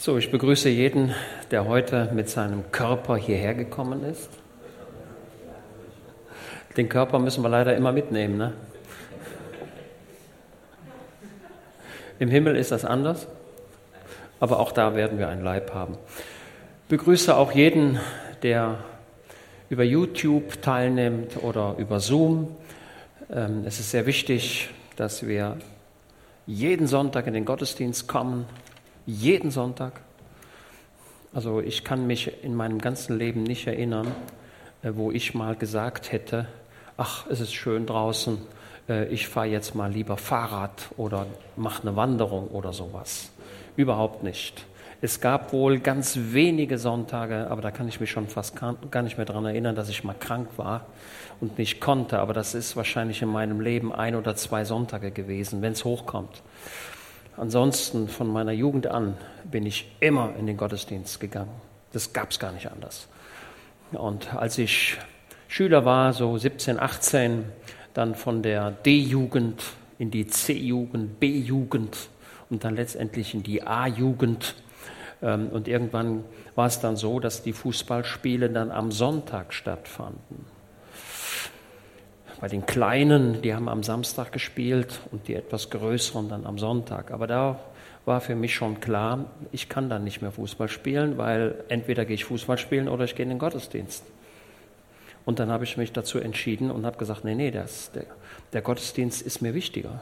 So, ich begrüße jeden, der heute mit seinem Körper hierher gekommen ist. Den Körper müssen wir leider immer mitnehmen. Ne? Im Himmel ist das anders, aber auch da werden wir einen Leib haben. Begrüße auch jeden, der über YouTube teilnimmt oder über Zoom. Ähm, es ist sehr wichtig, dass wir jeden Sonntag in den Gottesdienst kommen jeden Sonntag. Also ich kann mich in meinem ganzen Leben nicht erinnern, äh, wo ich mal gesagt hätte, ach, es ist schön draußen, äh, ich fahre jetzt mal lieber Fahrrad oder mache eine Wanderung oder sowas. Überhaupt nicht. Es gab wohl ganz wenige Sonntage, aber da kann ich mich schon fast gar nicht mehr daran erinnern, dass ich mal krank war und nicht konnte. Aber das ist wahrscheinlich in meinem Leben ein oder zwei Sonntage gewesen, wenn es hochkommt. Ansonsten von meiner Jugend an bin ich immer in den Gottesdienst gegangen. Das gab es gar nicht anders. Und als ich Schüler war, so 17, 18, dann von der D-Jugend in die C-Jugend, B-Jugend und dann letztendlich in die A-Jugend. Ähm, und irgendwann war es dann so, dass die Fußballspiele dann am Sonntag stattfanden. Bei den Kleinen, die haben am Samstag gespielt und die etwas Größeren dann am Sonntag. Aber da war für mich schon klar, ich kann dann nicht mehr Fußball spielen, weil entweder gehe ich Fußball spielen oder ich gehe in den Gottesdienst. Und dann habe ich mich dazu entschieden und habe gesagt, nee, nee, das, der, der Gottesdienst ist mir wichtiger.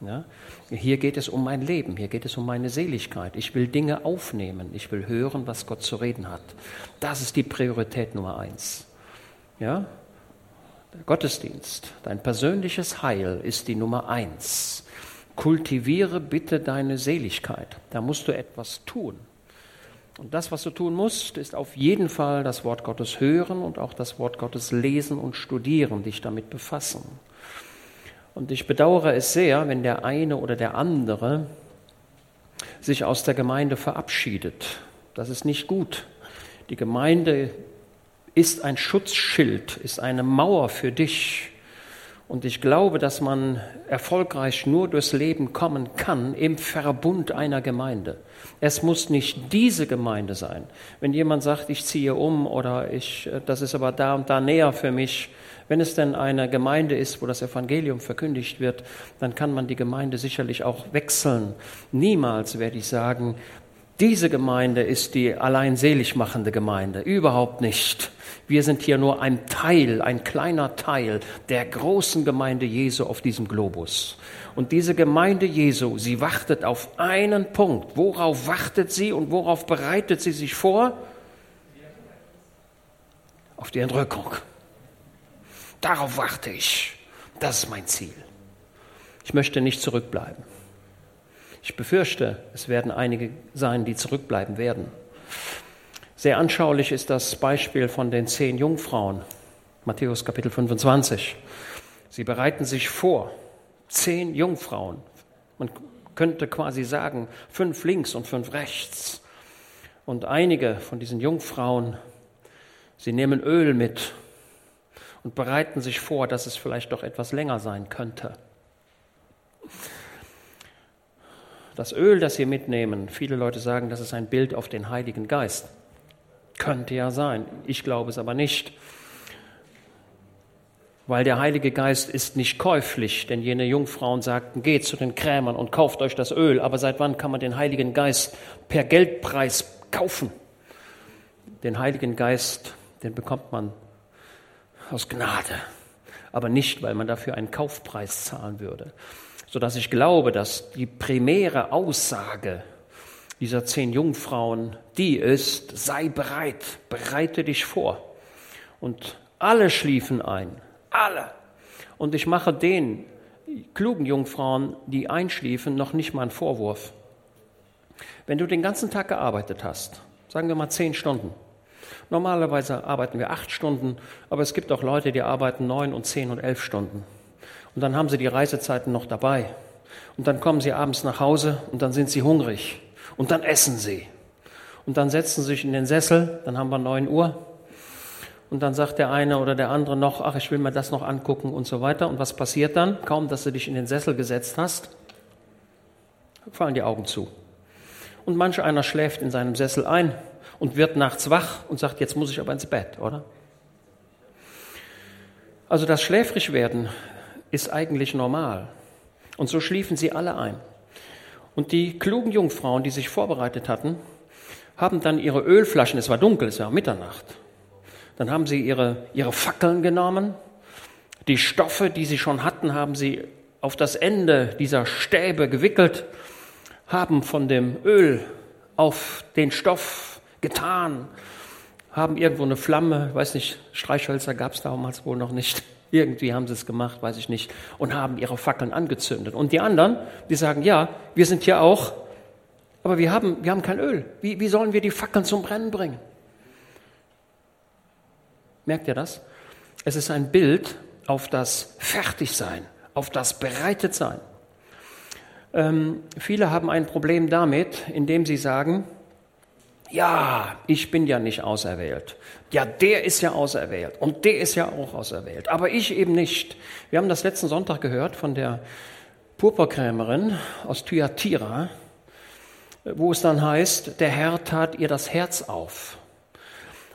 Ja? Hier geht es um mein Leben, hier geht es um meine Seligkeit. Ich will Dinge aufnehmen, ich will hören, was Gott zu reden hat. Das ist die Priorität Nummer eins. Ja? Der Gottesdienst, dein persönliches Heil ist die Nummer eins. Kultiviere bitte deine Seligkeit. Da musst du etwas tun. Und das, was du tun musst, ist auf jeden Fall das Wort Gottes hören und auch das Wort Gottes lesen und studieren, dich damit befassen. Und ich bedauere es sehr, wenn der eine oder der andere sich aus der Gemeinde verabschiedet. Das ist nicht gut. Die Gemeinde ist ein Schutzschild, ist eine Mauer für dich. Und ich glaube, dass man erfolgreich nur durchs Leben kommen kann im Verbund einer Gemeinde. Es muss nicht diese Gemeinde sein. Wenn jemand sagt, ich ziehe um oder ich, das ist aber da und da näher für mich, wenn es denn eine Gemeinde ist, wo das Evangelium verkündigt wird, dann kann man die Gemeinde sicherlich auch wechseln. Niemals werde ich sagen, diese Gemeinde ist die allein selig machende Gemeinde. Überhaupt nicht. Wir sind hier nur ein Teil, ein kleiner Teil der großen Gemeinde Jesu auf diesem Globus. Und diese Gemeinde Jesu, sie wartet auf einen Punkt. Worauf wartet sie und worauf bereitet sie sich vor? Auf die Entrückung. Darauf warte ich. Das ist mein Ziel. Ich möchte nicht zurückbleiben. Ich befürchte, es werden einige sein, die zurückbleiben werden. Sehr anschaulich ist das Beispiel von den zehn Jungfrauen, Matthäus Kapitel 25. Sie bereiten sich vor, zehn Jungfrauen. Man könnte quasi sagen, fünf links und fünf rechts. Und einige von diesen Jungfrauen, sie nehmen Öl mit und bereiten sich vor, dass es vielleicht doch etwas länger sein könnte. Das Öl, das sie mitnehmen, viele Leute sagen, das ist ein Bild auf den Heiligen Geist. Könnte ja sein. Ich glaube es aber nicht. Weil der Heilige Geist ist nicht käuflich, denn jene Jungfrauen sagten, geht zu den Krämern und kauft euch das Öl. Aber seit wann kann man den Heiligen Geist per Geldpreis kaufen? Den Heiligen Geist, den bekommt man aus Gnade, aber nicht, weil man dafür einen Kaufpreis zahlen würde sodass ich glaube, dass die primäre Aussage dieser zehn Jungfrauen die ist, sei bereit, bereite dich vor. Und alle schliefen ein, alle. Und ich mache den klugen Jungfrauen, die einschliefen, noch nicht mal einen Vorwurf. Wenn du den ganzen Tag gearbeitet hast, sagen wir mal zehn Stunden, normalerweise arbeiten wir acht Stunden, aber es gibt auch Leute, die arbeiten neun und zehn und elf Stunden. Und dann haben sie die Reisezeiten noch dabei. Und dann kommen sie abends nach Hause und dann sind sie hungrig. Und dann essen sie. Und dann setzen sie sich in den Sessel, dann haben wir 9 Uhr. Und dann sagt der eine oder der andere noch, ach, ich will mir das noch angucken und so weiter. Und was passiert dann? Kaum, dass du dich in den Sessel gesetzt hast, fallen die Augen zu. und manch einer schläft in seinem Sessel ein und wird nachts wach und sagt, jetzt muss ich aber ins Bett, oder? Also das Schläfrigwerden ist eigentlich normal. Und so schliefen sie alle ein. Und die klugen Jungfrauen, die sich vorbereitet hatten, haben dann ihre Ölflaschen, es war dunkel, es war Mitternacht, dann haben sie ihre, ihre Fackeln genommen, die Stoffe, die sie schon hatten, haben sie auf das Ende dieser Stäbe gewickelt, haben von dem Öl auf den Stoff getan, haben irgendwo eine Flamme, weiß nicht, Streichhölzer gab es damals wohl noch nicht, irgendwie haben sie es gemacht, weiß ich nicht, und haben ihre Fackeln angezündet. Und die anderen, die sagen, ja, wir sind hier auch, aber wir haben, wir haben kein Öl. Wie, wie sollen wir die Fackeln zum Brennen bringen? Merkt ihr das? Es ist ein Bild auf das Fertigsein, auf das Bereitetsein. Ähm, viele haben ein Problem damit, indem sie sagen, ja, ich bin ja nicht auserwählt. Ja, der ist ja auserwählt und der ist ja auch auserwählt, aber ich eben nicht. Wir haben das letzten Sonntag gehört von der Purpurkrämerin aus Thyatira, wo es dann heißt, der Herr tat ihr das Herz auf.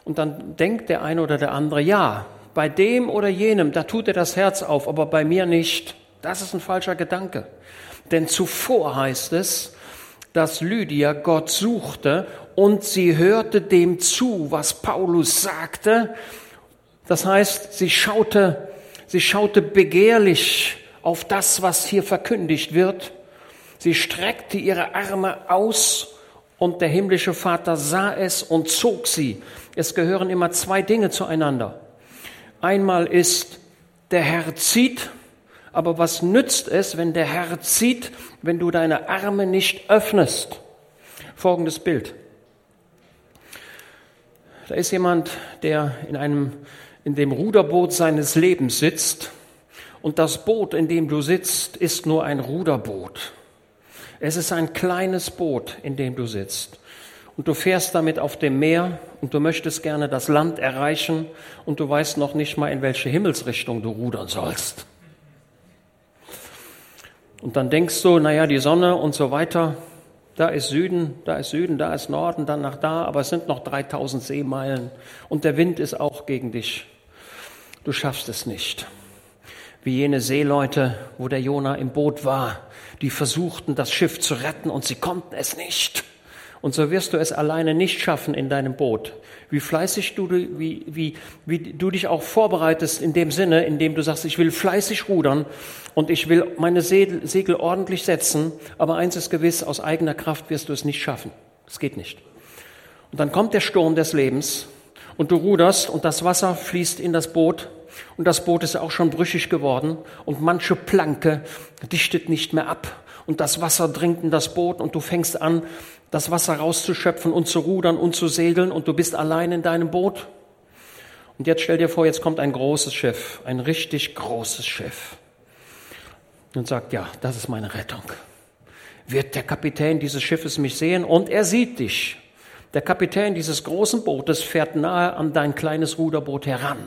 Und dann denkt der eine oder der andere, ja, bei dem oder jenem, da tut er das Herz auf, aber bei mir nicht. Das ist ein falscher Gedanke. Denn zuvor heißt es, dass Lydia Gott suchte und sie hörte dem zu, was Paulus sagte. Das heißt, sie schaute, sie schaute begehrlich auf das, was hier verkündigt wird. Sie streckte ihre Arme aus und der himmlische Vater sah es und zog sie. Es gehören immer zwei Dinge zueinander. Einmal ist, der Herr zieht, aber was nützt es, wenn der Herr zieht, wenn du deine Arme nicht öffnest? Folgendes Bild. Da ist jemand, der in einem, in dem Ruderboot seines Lebens sitzt und das Boot, in dem du sitzt, ist nur ein Ruderboot. Es ist ein kleines Boot, in dem du sitzt. Und du fährst damit auf dem Meer und du möchtest gerne das Land erreichen und du weißt noch nicht mal, in welche Himmelsrichtung du rudern sollst. Und dann denkst du, naja, die Sonne und so weiter, da ist Süden, da ist Süden, da ist Norden, dann nach da, aber es sind noch 3000 Seemeilen und der Wind ist auch gegen dich. Du schaffst es nicht. Wie jene Seeleute, wo der Jona im Boot war, die versuchten, das Schiff zu retten und sie konnten es nicht. Und so wirst du es alleine nicht schaffen in deinem Boot. Wie fleißig du, wie, wie, wie du dich auch vorbereitest in dem Sinne, in dem du sagst, ich will fleißig rudern und ich will meine Segel ordentlich setzen, aber eins ist gewiss, aus eigener Kraft wirst du es nicht schaffen. Es geht nicht. Und dann kommt der Sturm des Lebens und du ruderst und das Wasser fließt in das Boot und das Boot ist auch schon brüchig geworden und manche Planke dichtet nicht mehr ab und das Wasser dringt in das Boot und du fängst an, das Wasser rauszuschöpfen und zu rudern und zu segeln und du bist allein in deinem Boot. Und jetzt stell dir vor, jetzt kommt ein großes Schiff, ein richtig großes Schiff und sagt, ja, das ist meine Rettung. Wird der Kapitän dieses Schiffes mich sehen und er sieht dich. Der Kapitän dieses großen Bootes fährt nahe an dein kleines Ruderboot heran.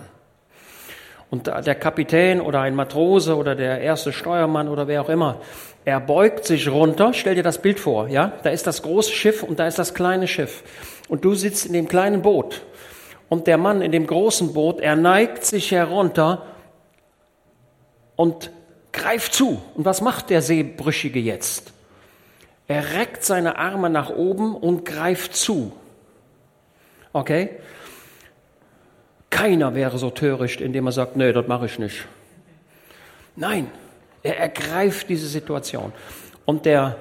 Und der Kapitän oder ein Matrose oder der erste Steuermann oder wer auch immer, er beugt sich runter, stell dir das Bild vor, ja? Da ist das große Schiff und da ist das kleine Schiff. Und du sitzt in dem kleinen Boot. Und der Mann in dem großen Boot, er neigt sich herunter und greift zu. Und was macht der Seebrüchige jetzt? Er reckt seine Arme nach oben und greift zu. Okay? Keiner wäre so töricht, indem er sagt, nee, das mache ich nicht. Nein, er ergreift diese Situation. Und der,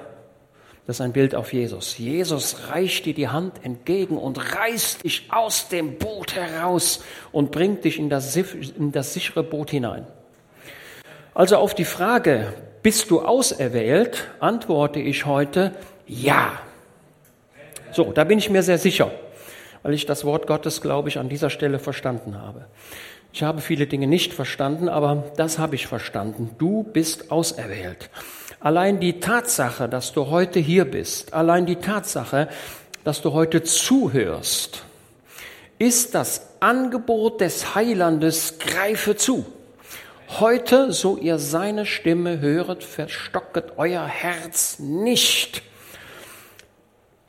das ist ein Bild auf Jesus. Jesus reicht dir die Hand entgegen und reißt dich aus dem Boot heraus und bringt dich in das, in das sichere Boot hinein. Also auf die Frage, bist du auserwählt, antworte ich heute ja. So, da bin ich mir sehr sicher, weil ich das Wort Gottes, glaube ich, an dieser Stelle verstanden habe. Ich habe viele Dinge nicht verstanden, aber das habe ich verstanden. Du bist auserwählt. Allein die Tatsache, dass du heute hier bist, allein die Tatsache, dass du heute zuhörst, ist das Angebot des Heilandes, greife zu. Heute, so ihr seine Stimme höret, verstocket euer Herz nicht.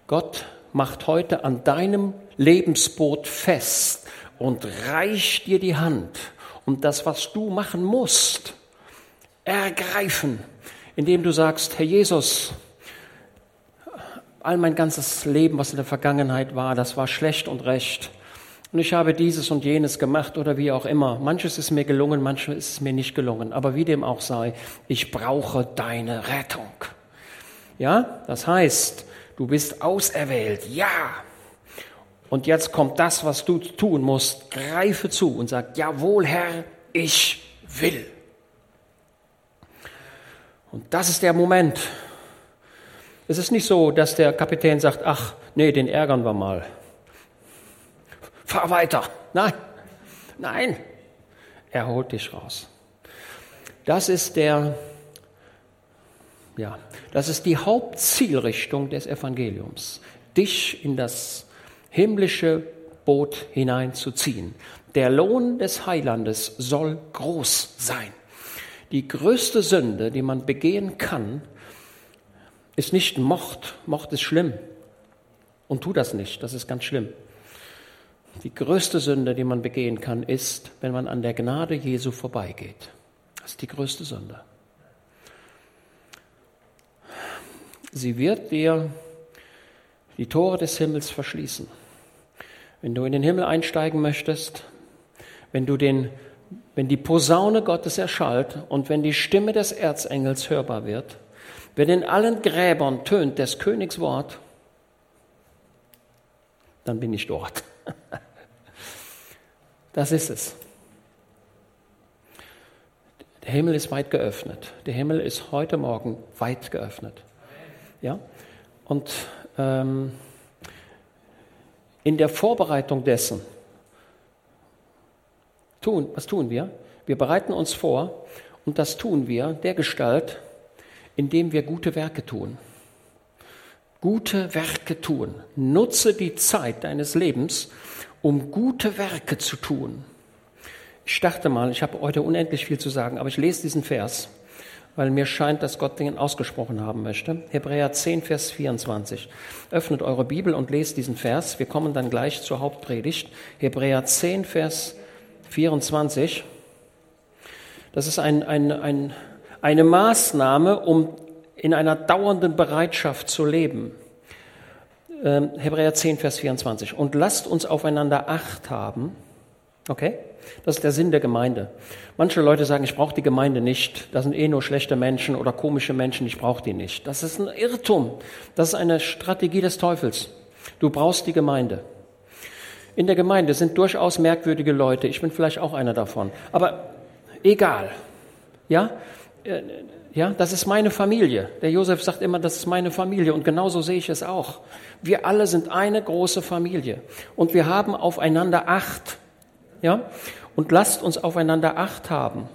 Gott macht heute an deinem Lebensboot fest und reicht dir die Hand, um das, was du machen musst, ergreifen, indem du sagst, Herr Jesus, all mein ganzes Leben, was in der Vergangenheit war, das war schlecht und recht. Und ich habe dieses und jenes gemacht oder wie auch immer. Manches ist mir gelungen, manches ist mir nicht gelungen. Aber wie dem auch sei, ich brauche deine Rettung. Ja, das heißt, du bist auserwählt. Ja. Und jetzt kommt das, was du tun musst. Greife zu und sag, jawohl, Herr, ich will. Und das ist der Moment. Es ist nicht so, dass der Kapitän sagt, ach, nee, den ärgern wir mal fahr weiter. Nein, nein, er holt dich raus. Das ist der, ja, das ist die Hauptzielrichtung des Evangeliums, dich in das himmlische Boot hineinzuziehen. Der Lohn des Heilandes soll groß sein. Die größte Sünde, die man begehen kann, ist nicht Mord. Mord ist schlimm. Und tu das nicht, das ist ganz schlimm. Die größte Sünde, die man begehen kann, ist, wenn man an der Gnade Jesu vorbeigeht. Das ist die größte Sünde. Sie wird dir die Tore des Himmels verschließen. Wenn du in den Himmel einsteigen möchtest, wenn du den wenn die Posaune Gottes erschallt und wenn die Stimme des Erzengels hörbar wird, wenn in allen Gräbern tönt des Königs Wort, dann bin ich dort. Das ist es. Der Himmel ist weit geöffnet. Der Himmel ist heute Morgen weit geöffnet. Ja? Und ähm, in der Vorbereitung dessen, tun, was tun wir? Wir bereiten uns vor und das tun wir der Gestalt, indem wir gute Werke tun. Gute Werke tun. Nutze die Zeit deines Lebens, um gute Werke zu tun. Ich dachte mal, ich habe heute unendlich viel zu sagen, aber ich lese diesen Vers, weil mir scheint, dass Gott den ausgesprochen haben möchte. Hebräer 10, Vers 24. Öffnet eure Bibel und lest diesen Vers. Wir kommen dann gleich zur Hauptpredigt. Hebräer 10, Vers 24. Das ist ein, ein, ein, eine Maßnahme, um in einer dauernden Bereitschaft zu leben. Ähm, Hebräer 10, Vers 24. Und lasst uns aufeinander Acht haben. Okay? Das ist der Sinn der Gemeinde. Manche Leute sagen, ich brauche die Gemeinde nicht. Das sind eh nur schlechte Menschen oder komische Menschen, ich brauche die nicht. Das ist ein Irrtum. Das ist eine Strategie des Teufels. Du brauchst die Gemeinde. In der Gemeinde sind durchaus merkwürdige Leute. Ich bin vielleicht auch einer davon. Aber egal. Ja? Äh, ja, das ist meine Familie. Der Josef sagt immer, das ist meine Familie und genauso sehe ich es auch. Wir alle sind eine große Familie und wir haben aufeinander Acht. Ja? Und lasst uns aufeinander Acht haben.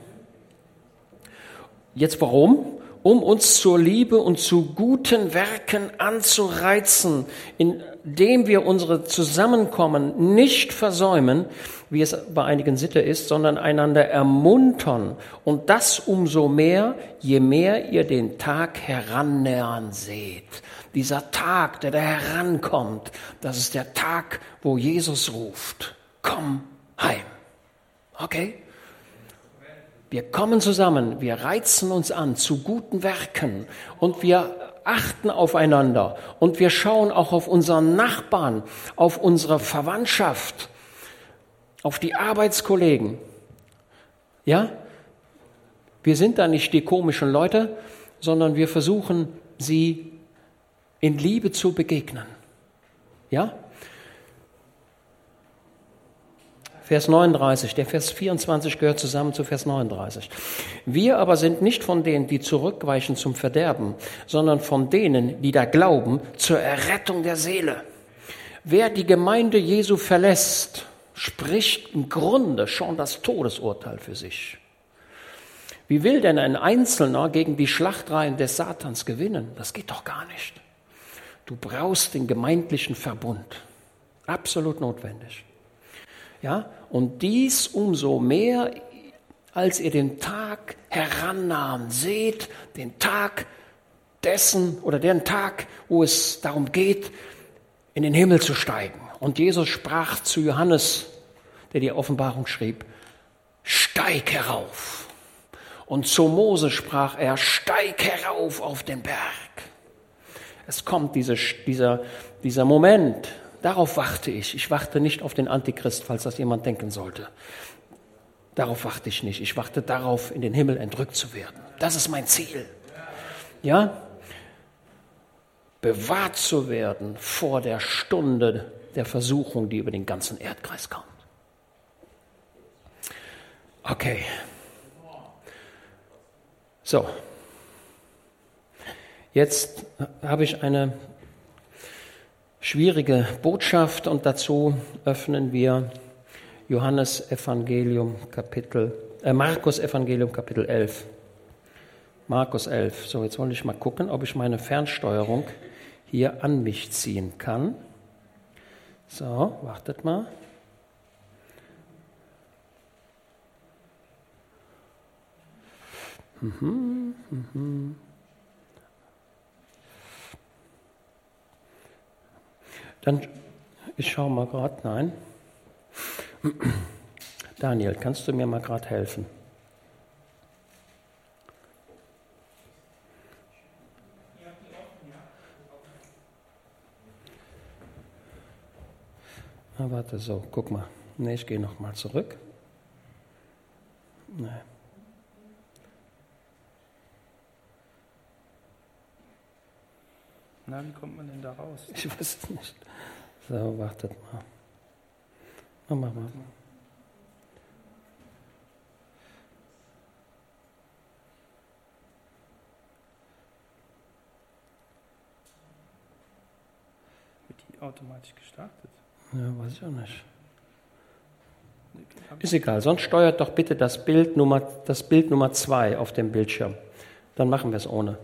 Jetzt warum? Um uns zur Liebe und zu guten Werken anzureizen, indem wir unsere Zusammenkommen nicht versäumen, wie es bei einigen Sitte ist, sondern einander ermuntern. Und das umso mehr, je mehr ihr den Tag herannähern seht. Dieser Tag, der da herankommt, das ist der Tag, wo Jesus ruft, komm heim. Okay? Wir kommen zusammen, wir reizen uns an zu guten Werken und wir achten aufeinander und wir schauen auch auf unseren Nachbarn, auf unsere Verwandtschaft auf die Arbeitskollegen. Ja? Wir sind da nicht die komischen Leute, sondern wir versuchen, sie in Liebe zu begegnen. Ja? Vers 39, der Vers 24 gehört zusammen zu Vers 39. Wir aber sind nicht von denen, die zurückweichen zum Verderben, sondern von denen, die da glauben, zur Errettung der Seele. Wer die Gemeinde Jesu verlässt, spricht im Grunde schon das Todesurteil für sich. Wie will denn ein Einzelner gegen die Schlachtreihen des Satans gewinnen? Das geht doch gar nicht. Du brauchst den gemeindlichen Verbund. Absolut notwendig. Ja, und dies umso mehr, als ihr den Tag herannahm. Seht den Tag dessen oder den Tag, wo es darum geht, in den Himmel zu steigen. Und Jesus sprach zu Johannes, der die Offenbarung schrieb, steig herauf. Und zu Mose sprach er, steig herauf auf den Berg. Es kommt diese, dieser, dieser Moment, darauf warte ich. Ich warte nicht auf den Antichrist, falls das jemand denken sollte. Darauf warte ich nicht. Ich warte darauf, in den Himmel entrückt zu werden. Das ist mein Ziel. Ja? Bewahrt zu werden vor der Stunde der Versuchung, die über den ganzen Erdkreis kommt. Okay. So. Jetzt habe ich eine schwierige Botschaft und dazu öffnen wir Johannes Evangelium Kapitel, äh Markus Evangelium Kapitel 11. Markus 11. So, jetzt wollte ich mal gucken, ob ich meine Fernsteuerung hier an mich ziehen kann. So, wartet mal. Mhm, mhm. Dann, ich schaue mal gerade, nein. Daniel, kannst du mir mal gerade helfen? Na, warte, so, guck mal. Ne, ich gehe nochmal zurück. Nee. Na, wie kommt man denn da raus? Ich weiß es nicht. So, wartet mal. Mach mal. Wird die automatisch gestartet? Ja, weiß ich auch nicht. Ist egal, sonst steuert doch bitte das Bild Nummer, das Bild Nummer zwei auf dem Bildschirm. Dann machen wir es ohne.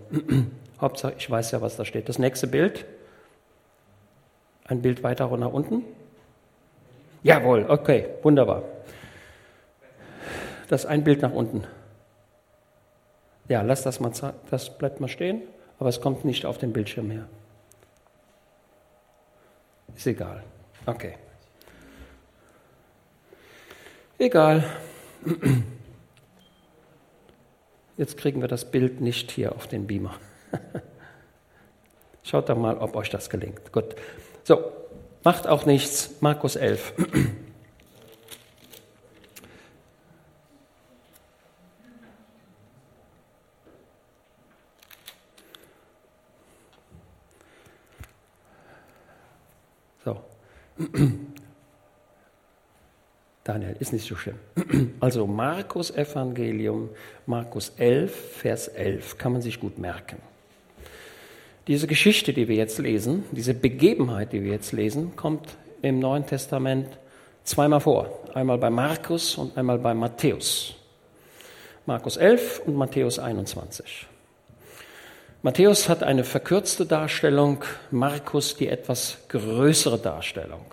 Hauptsache, ich weiß ja, was da steht. Das nächste Bild. Ein Bild weiter nach unten. Jawohl, okay, wunderbar. Das ein Bild nach unten. Ja, lass das mal, das bleibt mal stehen, aber es kommt nicht auf den Bildschirm her. Ist egal. Okay. Egal. Jetzt kriegen wir das Bild nicht hier auf den Beamer. Schaut doch mal, ob euch das gelingt. Gut. So, macht auch nichts. Markus 11. So. Daniel, ist nicht so schlimm. Also Markus Evangelium, Markus 11, Vers 11, kann man sich gut merken. Diese Geschichte, die wir jetzt lesen, diese Begebenheit, die wir jetzt lesen, kommt im Neuen Testament zweimal vor. Einmal bei Markus und einmal bei Matthäus. Markus 11 und Matthäus 21. Matthäus hat eine verkürzte Darstellung, Markus die etwas größere Darstellung.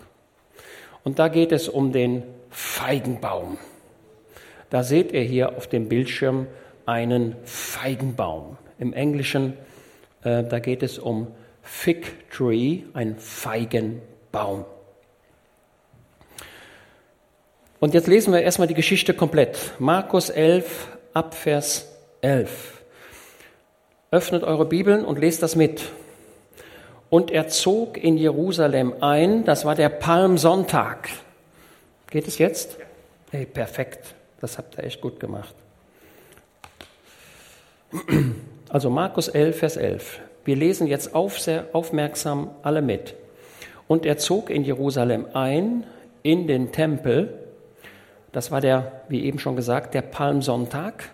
Und da geht es um den Feigenbaum. Da seht ihr hier auf dem Bildschirm einen Feigenbaum. Im Englischen, äh, da geht es um Fig Tree, ein Feigenbaum. Und jetzt lesen wir erstmal die Geschichte komplett. Markus 11, Abvers 11. Öffnet eure Bibeln und lest das mit. Und er zog in Jerusalem ein, das war der Palmsonntag. Geht es jetzt? Hey, perfekt. Das habt ihr echt gut gemacht. Also Markus 11, Vers 11. Wir lesen jetzt auf, aufmerksam alle mit. Und er zog in Jerusalem ein, in den Tempel. Das war der, wie eben schon gesagt, der Palmsonntag.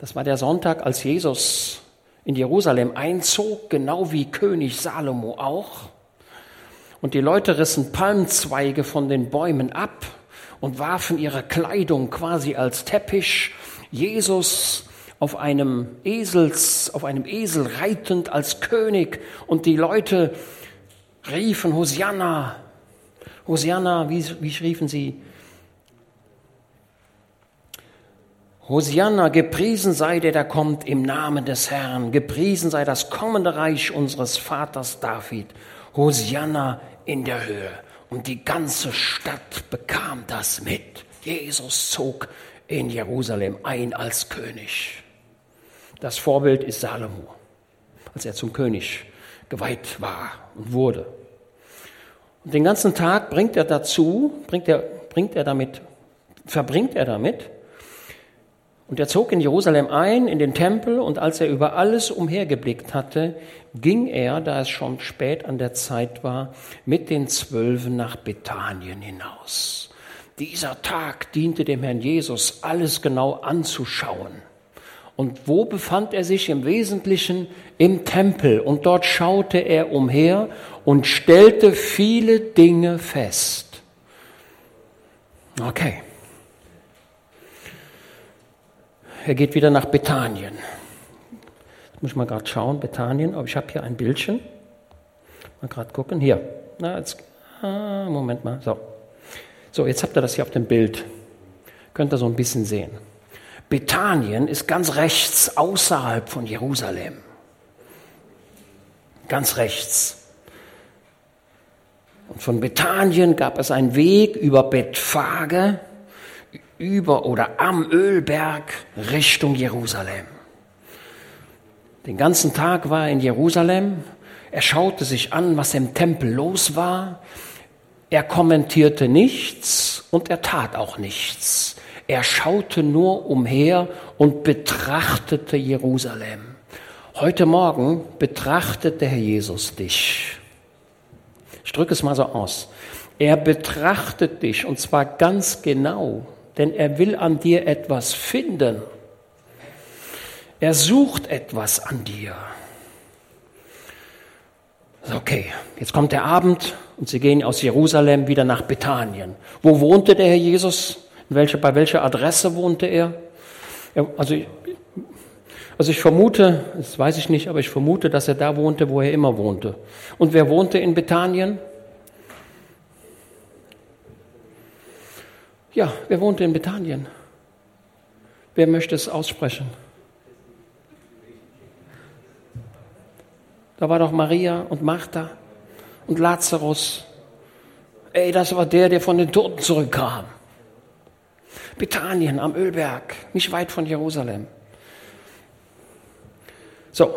Das war der Sonntag, als Jesus in Jerusalem einzog, genau wie König Salomo auch. Und die Leute rissen Palmzweige von den Bäumen ab und warfen ihre Kleidung quasi als Teppich. Jesus auf einem Esels, auf einem Esel reitend als König und die Leute riefen Hosianna. Hosianna, wie, wie riefen sie? Hosianna, gepriesen sei der, der kommt im Namen des Herrn. Gepriesen sei das kommende Reich unseres Vaters David. Hosianna in der Höhe. Und die ganze Stadt bekam das mit. Jesus zog in Jerusalem ein als König. Das Vorbild ist Salomo, als er zum König geweiht war und wurde. Und den ganzen Tag bringt er dazu, bringt er, bringt er damit, verbringt er damit. Und er zog in Jerusalem ein, in den Tempel, und als er über alles umhergeblickt hatte, ging er, da es schon spät an der Zeit war, mit den Zwölfen nach Bethanien hinaus. Dieser Tag diente dem Herrn Jesus, alles genau anzuschauen. Und wo befand er sich im Wesentlichen? Im Tempel. Und dort schaute er umher und stellte viele Dinge fest. Okay. Er geht wieder nach Bethanien. Jetzt muss ich mal gerade schauen, Bethanien. Aber ich habe hier ein Bildchen. Mal gerade gucken. Hier. Na, jetzt, ah, Moment mal. So. So, jetzt habt ihr das hier auf dem Bild. Könnt ihr so ein bisschen sehen. Bethanien ist ganz rechts außerhalb von Jerusalem. Ganz rechts. Und von Bethanien gab es einen Weg über Bethphage, über oder am Ölberg Richtung Jerusalem. Den ganzen Tag war er in Jerusalem. Er schaute sich an, was im Tempel los war. Er kommentierte nichts und er tat auch nichts. Er schaute nur umher und betrachtete Jerusalem. Heute Morgen betrachtet der Herr Jesus dich. Ich drücke es mal so aus. Er betrachtet dich und zwar ganz genau, denn er will an dir etwas finden. Er sucht etwas an dir. Okay, jetzt kommt der Abend und sie gehen aus Jerusalem wieder nach Bethanien. Wo wohnte der Herr Jesus? Welche, bei welcher Adresse wohnte er? er also, also ich vermute, das weiß ich nicht, aber ich vermute, dass er da wohnte, wo er immer wohnte. Und wer wohnte in Bethanien? Ja, wer wohnte in Bethanien? Wer möchte es aussprechen? Da war doch Maria und Martha und Lazarus. Ey, das war der, der von den Toten zurückkam. Bethanien am Ölberg, nicht weit von Jerusalem. So,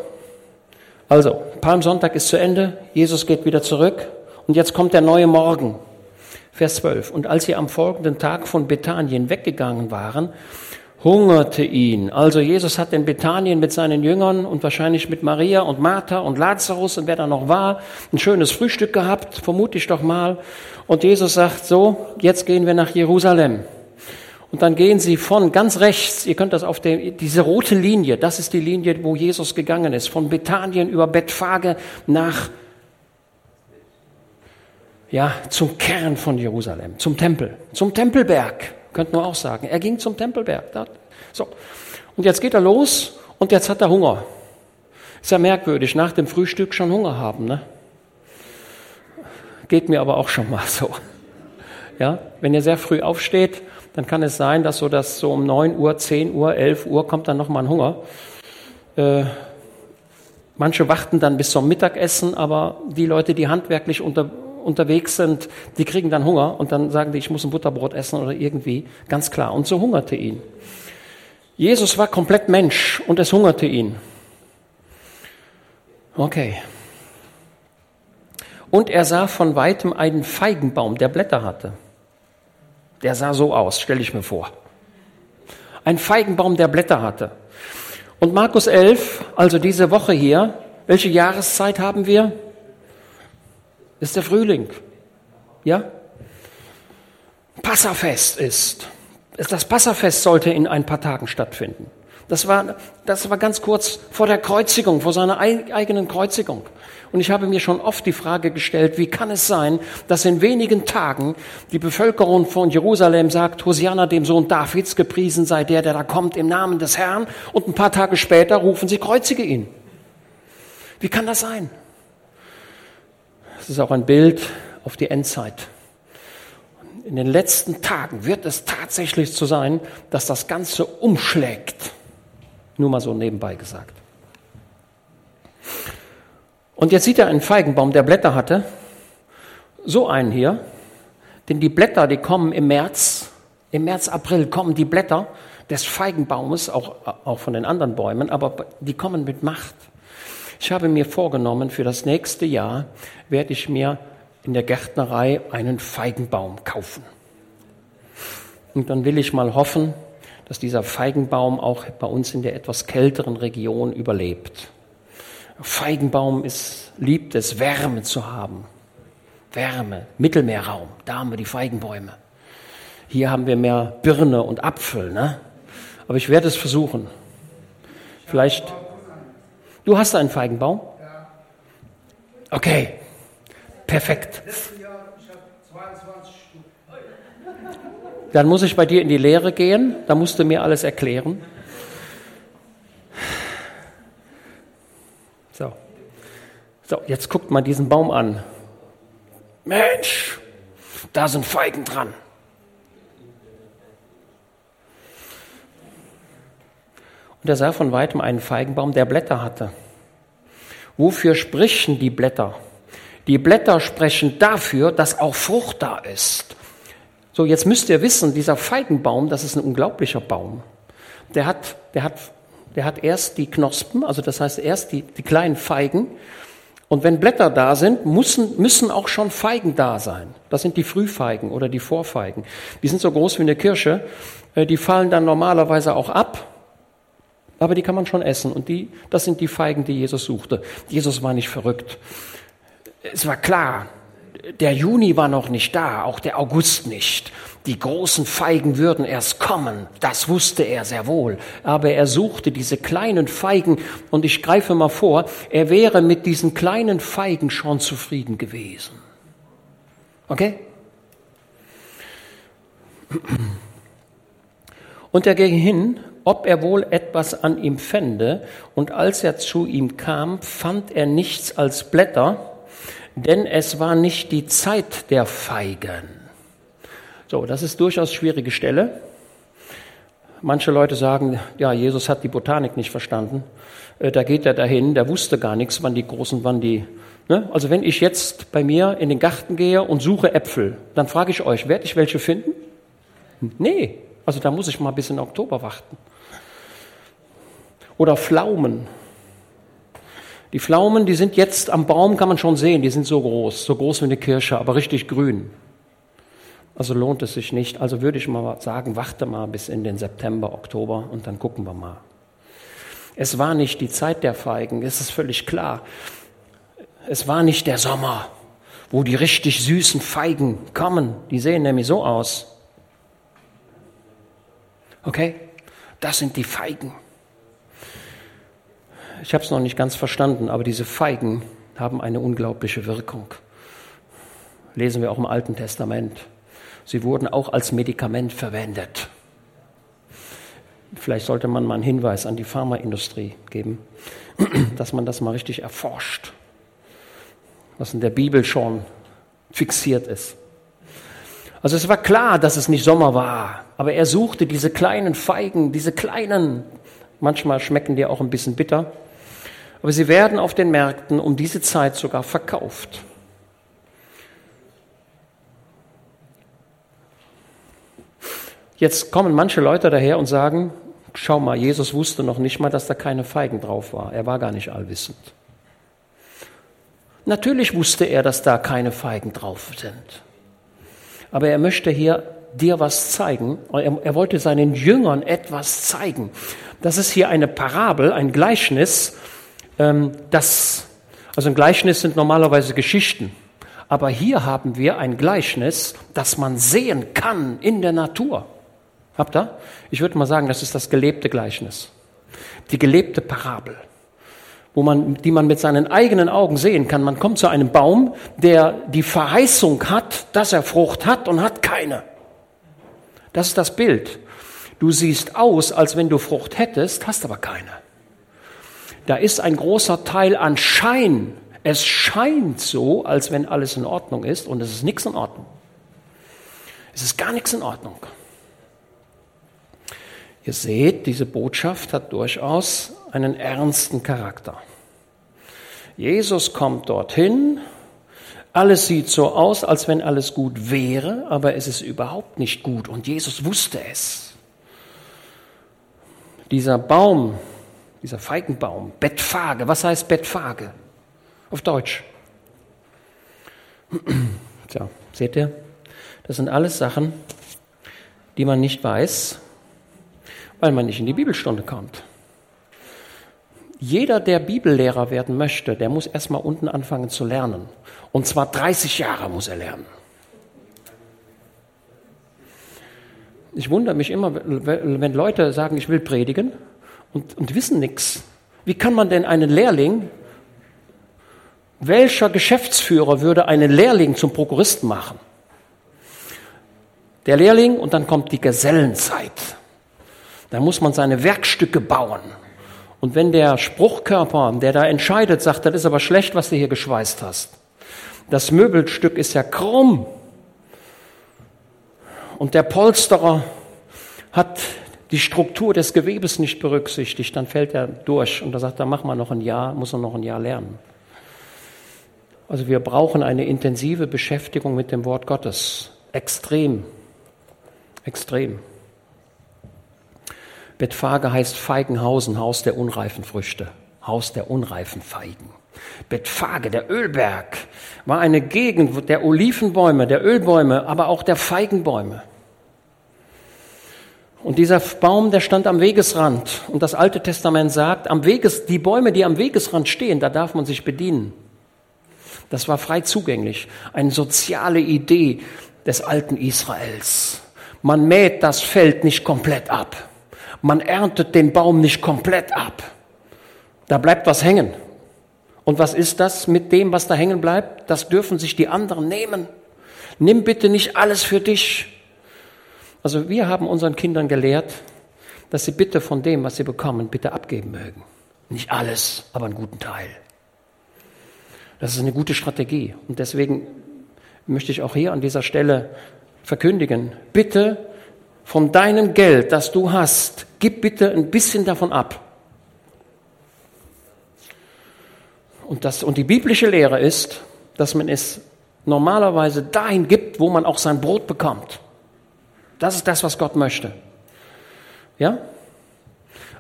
also, Palmsonntag ist zu Ende, Jesus geht wieder zurück und jetzt kommt der neue Morgen. Vers 12. Und als sie am folgenden Tag von Bethanien weggegangen waren, hungerte ihn. Also Jesus hat in Bethanien mit seinen Jüngern und wahrscheinlich mit Maria und Martha und Lazarus und wer da noch war, ein schönes Frühstück gehabt, vermute ich doch mal. Und Jesus sagt so, jetzt gehen wir nach Jerusalem. Und dann gehen sie von ganz rechts, ihr könnt das auf dem, diese rote Linie, das ist die Linie, wo Jesus gegangen ist, von Bethanien über Bethphage nach, ja, zum Kern von Jerusalem, zum Tempel, zum Tempelberg, könnt man auch sagen. Er ging zum Tempelberg. So. Und jetzt geht er los und jetzt hat er Hunger. Ist ja merkwürdig, nach dem Frühstück schon Hunger haben, ne? Geht mir aber auch schon mal so. Ja, wenn ihr sehr früh aufsteht, dann kann es sein, dass so, dass so um 9 Uhr, 10 Uhr, 11 Uhr kommt dann nochmal ein Hunger. Äh, manche warten dann bis zum Mittagessen, aber die Leute, die handwerklich unter, unterwegs sind, die kriegen dann Hunger und dann sagen die, ich muss ein Butterbrot essen oder irgendwie, ganz klar. Und so hungerte ihn. Jesus war komplett Mensch und es hungerte ihn. Okay. Und er sah von weitem einen Feigenbaum, der Blätter hatte. Der sah so aus, stelle ich mir vor. Ein Feigenbaum, der Blätter hatte. Und Markus 11, also diese Woche hier, welche Jahreszeit haben wir? Ist der Frühling. Ja? Passafest ist. Das Passafest sollte in ein paar Tagen stattfinden. Das war, das war ganz kurz vor der Kreuzigung, vor seiner eigenen Kreuzigung. Und ich habe mir schon oft die Frage gestellt, wie kann es sein, dass in wenigen Tagen die Bevölkerung von Jerusalem sagt, Hosianna dem Sohn Davids, gepriesen sei der, der da kommt im Namen des Herrn, und ein paar Tage später rufen sie, kreuzige ihn. Wie kann das sein? Das ist auch ein Bild auf die Endzeit. In den letzten Tagen wird es tatsächlich so sein, dass das Ganze umschlägt. Nur mal so nebenbei gesagt. Und jetzt sieht er einen Feigenbaum, der Blätter hatte. so einen hier, denn die Blätter, die kommen im März, im März, April kommen die Blätter des Feigenbaumes, auch, auch von den anderen Bäumen, aber die kommen mit Macht. Ich habe mir vorgenommen, für das nächste Jahr werde ich mir in der Gärtnerei einen Feigenbaum kaufen. Und dann will ich mal hoffen, dass dieser Feigenbaum auch bei uns in der etwas kälteren Region überlebt. Feigenbaum ist, liebt es, Wärme zu haben. Wärme, Mittelmeerraum, da haben wir die Feigenbäume. Hier haben wir mehr Birne und Apfel, ne? Aber ich werde es versuchen. Vielleicht. Du hast einen Feigenbaum? Ja. Okay. Perfekt. Dann muss ich bei dir in die Lehre gehen, da musst du mir alles erklären. So. So, jetzt guckt mal diesen Baum an. Mensch, da sind Feigen dran. Und er sah von weitem einen Feigenbaum, der Blätter hatte. Wofür sprechen die Blätter? Die Blätter sprechen dafür, dass auch Frucht da ist. So, jetzt müsst ihr wissen, dieser Feigenbaum, das ist ein unglaublicher Baum. Der hat, der hat, der hat erst die Knospen, also das heißt erst die, die kleinen Feigen. Und wenn Blätter da sind, müssen, müssen auch schon Feigen da sein. Das sind die Frühfeigen oder die Vorfeigen. Die sind so groß wie eine Kirsche. Äh, die fallen dann normalerweise auch ab aber die kann man schon essen. Und die, das sind die Feigen, die Jesus suchte. Jesus war nicht verrückt. Es war klar, der Juni war noch nicht da, auch der August nicht. Die großen Feigen würden erst kommen, das wusste er sehr wohl. Aber er suchte diese kleinen Feigen und ich greife mal vor, er wäre mit diesen kleinen Feigen schon zufrieden gewesen. Okay? Und er ging hin ob er wohl etwas an ihm fände, und als er zu ihm kam, fand er nichts als Blätter, denn es war nicht die Zeit der Feigen. So, das ist durchaus schwierige Stelle. Manche Leute sagen, ja, Jesus hat die Botanik nicht verstanden. Äh, da geht er dahin, der wusste gar nichts, wann die großen, wann die. Ne? Also wenn ich jetzt bei mir in den Garten gehe und suche Äpfel, dann frage ich euch, werde ich welche finden? Nee, also da muss ich mal bis in Oktober warten. Oder Pflaumen. Die Pflaumen, die sind jetzt am Baum, kann man schon sehen, die sind so groß, so groß wie eine Kirsche, aber richtig grün. Also lohnt es sich nicht. Also würde ich mal sagen, warte mal bis in den September, Oktober und dann gucken wir mal. Es war nicht die Zeit der Feigen, es ist völlig klar. Es war nicht der Sommer, wo die richtig süßen Feigen kommen. Die sehen nämlich so aus. Okay? Das sind die Feigen ich habe es noch nicht ganz verstanden, aber diese Feigen haben eine unglaubliche Wirkung. Lesen wir auch im Alten Testament. Sie wurden auch als Medikament verwendet. Vielleicht sollte man mal einen Hinweis an die Pharmaindustrie geben, dass man das mal richtig erforscht, was in der Bibel schon fixiert ist. Also es war klar, dass es nicht Sommer war, aber er suchte diese kleinen Feigen, diese kleinen, manchmal schmecken die auch ein bisschen bitter, aber sie werden auf den Märkten um diese Zeit sogar verkauft. Jetzt kommen manche Leute daher und sagen, schau mal, Jesus wusste noch nicht mal, dass da keine Feigen drauf war. Er war gar nicht allwissend. Natürlich wusste er, dass da keine Feigen drauf sind. Aber er möchte hier dir was zeigen. Er, er wollte seinen Jüngern etwas zeigen. Das ist hier eine Parabel, ein Gleichnis, ähm, das, also ein Gleichnis sind normalerweise Geschichten. Aber hier haben wir ein Gleichnis, das man sehen kann in der Natur. Habt ihr? Ich würde mal sagen, das ist das gelebte Gleichnis. Die gelebte Parabel, wo man, die man mit seinen eigenen Augen sehen kann. Man kommt zu einem Baum, der die Verheißung hat, dass er Frucht hat und hat keine. Das ist das Bild. Du siehst aus, als wenn du Frucht hättest, hast aber keine. Da ist ein großer Teil an Schein. Es scheint so, als wenn alles in Ordnung ist und es ist nichts in Ordnung. Es ist gar nichts in Ordnung. Ihr seht, diese Botschaft hat durchaus einen ernsten Charakter. Jesus kommt dorthin, Alles sieht so aus, als wenn alles gut wäre, aber es ist überhaupt nicht gut und Jesus wusste es. Dieser Baum, dieser Feigenbaum, Bettfage, was heißt Bettfage? Auf Deutsch. Tja, seht ihr? Das sind alles Sachen, die man nicht weiß, weil man nicht in die Bibelstunde kommt. Jeder, der Bibellehrer werden möchte, der muss erstmal unten anfangen zu lernen. Und zwar 30 Jahre muss er lernen. Ich wundere mich immer, wenn Leute sagen, ich will predigen und, und wissen nichts. Wie kann man denn einen Lehrling, welcher Geschäftsführer würde einen Lehrling zum Prokuristen machen? Der Lehrling und dann kommt die Gesellenzeit. Da muss man seine Werkstücke bauen. Und wenn der Spruchkörper, der da entscheidet, sagt, das ist aber schlecht, was du hier geschweißt hast. Das Möbelstück ist ja krumm. Und der Polsterer hat die Struktur des Gewebes nicht berücksichtigt, dann fällt er durch und da sagt er, mach mal noch ein Jahr, muss er noch ein Jahr lernen. Also wir brauchen eine intensive Beschäftigung mit dem Wort Gottes. Extrem. Extrem. Bethphage heißt Feigenhausen, Haus der unreifen Früchte, Haus der unreifen Feigen. Bethphage, der Ölberg, war eine Gegend der Olivenbäume, der Ölbäume, aber auch der Feigenbäume. Und dieser Baum, der stand am Wegesrand. Und das Alte Testament sagt, am Weges, die Bäume, die am Wegesrand stehen, da darf man sich bedienen. Das war frei zugänglich. Eine soziale Idee des alten Israels. Man mäht das Feld nicht komplett ab. Man erntet den Baum nicht komplett ab. Da bleibt was hängen. Und was ist das mit dem, was da hängen bleibt? Das dürfen sich die anderen nehmen. Nimm bitte nicht alles für dich. Also wir haben unseren Kindern gelehrt, dass sie bitte von dem, was sie bekommen, bitte abgeben mögen. Nicht alles, aber einen guten Teil. Das ist eine gute Strategie. Und deswegen möchte ich auch hier an dieser Stelle verkündigen, bitte von deinem Geld, das du hast, gib bitte ein bisschen davon ab. Und, das, und die biblische Lehre ist, dass man es normalerweise dahin gibt, wo man auch sein Brot bekommt. Das ist das, was Gott möchte. Ja?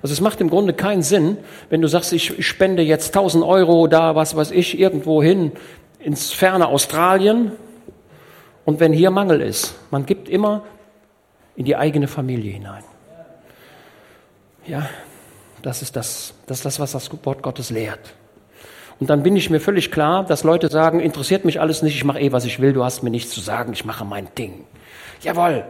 Also es macht im Grunde keinen Sinn, wenn du sagst, ich spende jetzt 1000 Euro da, was weiß ich, irgendwo hin ins ferne Australien und wenn hier Mangel ist. Man gibt immer in die eigene Familie hinein. Ja, das ist das, das ist das, was das Wort Gottes lehrt. Und dann bin ich mir völlig klar, dass Leute sagen, interessiert mich alles nicht, ich mache eh, was ich will, du hast mir nichts zu sagen, ich mache mein Ding. Jawohl.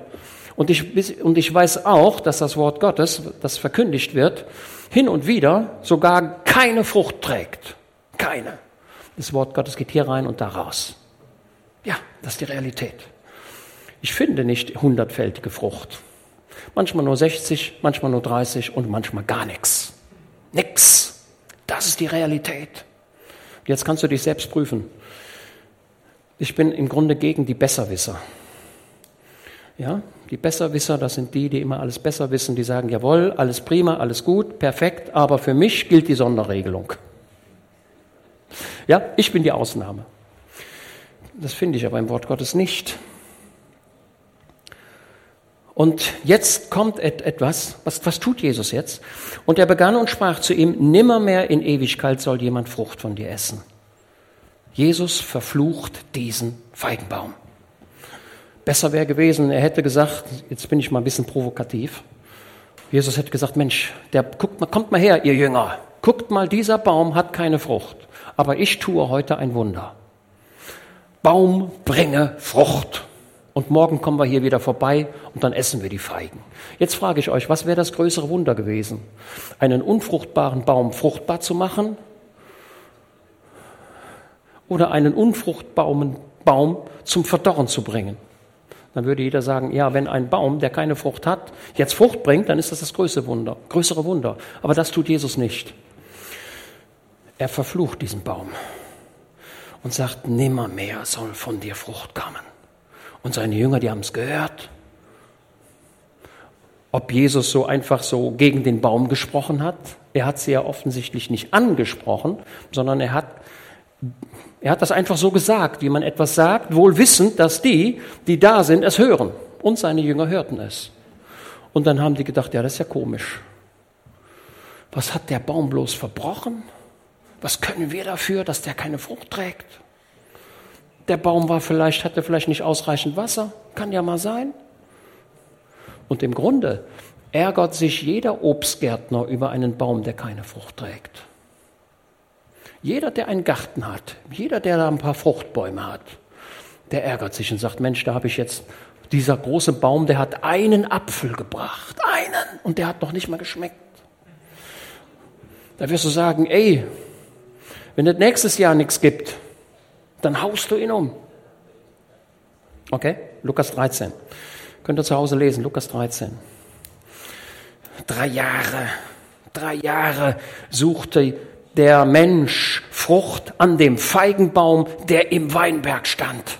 Und ich, und ich weiß auch, dass das Wort Gottes, das verkündigt wird, hin und wieder sogar keine Frucht trägt. Keine. Das Wort Gottes geht hier rein und da raus. Ja, das ist die Realität. Ich finde nicht hundertfältige Frucht. Manchmal nur 60, manchmal nur 30 und manchmal gar nichts. Nix. Das ist die Realität. Jetzt kannst du dich selbst prüfen. Ich bin im Grunde gegen die Besserwisser. Ja, die Besserwisser, das sind die, die immer alles besser wissen, die sagen, jawohl, alles prima, alles gut, perfekt, aber für mich gilt die Sonderregelung. Ja, ich bin die Ausnahme. Das finde ich aber im Wort Gottes nicht. Und jetzt kommt etwas, was, was tut Jesus jetzt? Und er begann und sprach zu ihm, nimmermehr in Ewigkeit soll jemand Frucht von dir essen. Jesus verflucht diesen Feigenbaum. Besser wäre gewesen, er hätte gesagt, jetzt bin ich mal ein bisschen provokativ. Jesus hätte gesagt, Mensch, der guckt mal, kommt mal her, ihr Jünger. Guckt mal, dieser Baum hat keine Frucht. Aber ich tue heute ein Wunder. Baum bringe Frucht. Und morgen kommen wir hier wieder vorbei und dann essen wir die Feigen. Jetzt frage ich euch, was wäre das größere Wunder gewesen? Einen unfruchtbaren Baum fruchtbar zu machen? Oder einen unfruchtbaren Baum zum Verdorren zu bringen? Dann würde jeder sagen, ja, wenn ein Baum, der keine Frucht hat, jetzt Frucht bringt, dann ist das das größte Wunder, größere Wunder. Aber das tut Jesus nicht. Er verflucht diesen Baum und sagt, nimmermehr soll von dir Frucht kommen. Und seine Jünger, die haben es gehört. Ob Jesus so einfach so gegen den Baum gesprochen hat, er hat sie ja offensichtlich nicht angesprochen, sondern er hat Er hat das einfach so gesagt, wie man etwas sagt, wohl wissend, dass die, die da sind, es hören. Und seine Jünger hörten es. Und dann haben die gedacht, ja, das ist ja komisch. Was hat der Baum bloß verbrochen? Was können wir dafür, dass der keine Frucht trägt? Der Baum war vielleicht, hatte vielleicht nicht ausreichend Wasser. Kann ja mal sein. Und im Grunde ärgert sich jeder Obstgärtner über einen Baum, der keine Frucht trägt. Jeder, der einen Garten hat, jeder, der da ein paar Fruchtbäume hat, der ärgert sich und sagt, Mensch, da habe ich jetzt dieser große Baum, der hat einen Apfel gebracht, einen, und der hat noch nicht mal geschmeckt. Da wirst du sagen, ey, wenn es nächstes Jahr nichts gibt, dann haust du ihn um. Okay, Lukas 13. Könnt ihr zu Hause lesen, Lukas 13. Drei Jahre, drei Jahre suchte der Mensch Frucht an dem Feigenbaum, der im Weinberg stand.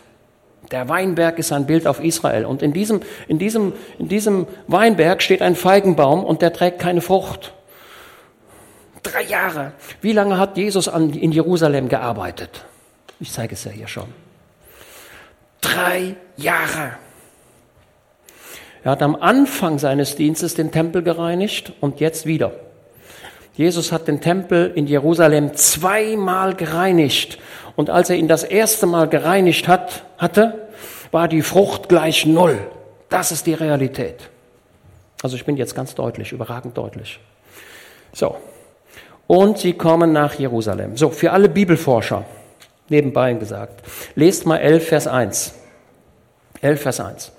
Der Weinberg ist ein Bild auf Israel. Und in diesem, in diesem, in diesem Weinberg steht ein Feigenbaum und der trägt keine Frucht. Drei Jahre. Wie lange hat Jesus an, in Jerusalem gearbeitet? Ich zeige es ja hier schon. Drei Jahre. Er hat am Anfang seines Dienstes den Tempel gereinigt und jetzt wieder. Jesus hat den Tempel in Jerusalem zweimal gereinigt. Und als er ihn das erste Mal gereinigt hat, hatte, war die Frucht gleich null. Das ist die Realität. Also ich bin jetzt ganz deutlich, überragend deutlich. So. Und sie kommen nach Jerusalem. So, für alle Bibelforscher, nebenbei gesagt, lest mal 11, Vers 1. 11, Vers 1.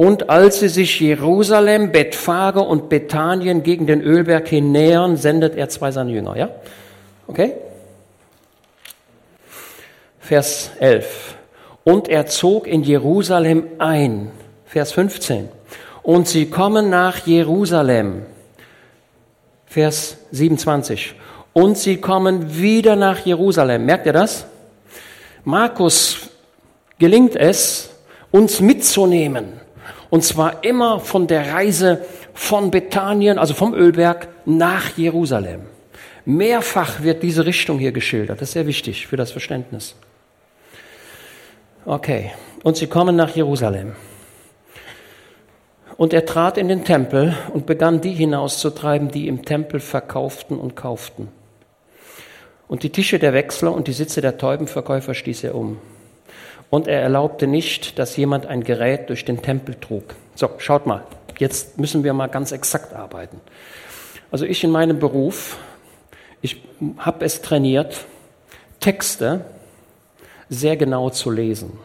Und als sie sich Jerusalem, Bethphage und Bethanien gegen den Ölberg hin nähern, sendet er zwei seiner Jünger. Ja? Okay? Vers 11. Und er zog in Jerusalem ein. Vers 15. Und sie kommen nach Jerusalem. Vers 27. Und sie kommen wieder nach Jerusalem. Merkt ihr das? Markus gelingt es, uns mitzunehmen und zwar immer von der Reise von Bethanien, also vom Ölberg, nach Jerusalem. Mehrfach wird diese Richtung hier geschildert. Das ist sehr wichtig für das Verständnis. Okay, und sie kommen nach Jerusalem. Und er trat in den Tempel und begann die hinauszutreiben, die im Tempel verkauften und kauften. Und die Tische der Wechsler und die Sitze der Täubenverkäufer stieß er um. Und er erlaubte nicht, dass jemand ein Gerät durch den Tempel trug. So, schaut mal, jetzt müssen wir mal ganz exakt arbeiten. Also ich in meinem Beruf, ich habe es trainiert, Texte sehr genau zu lesen.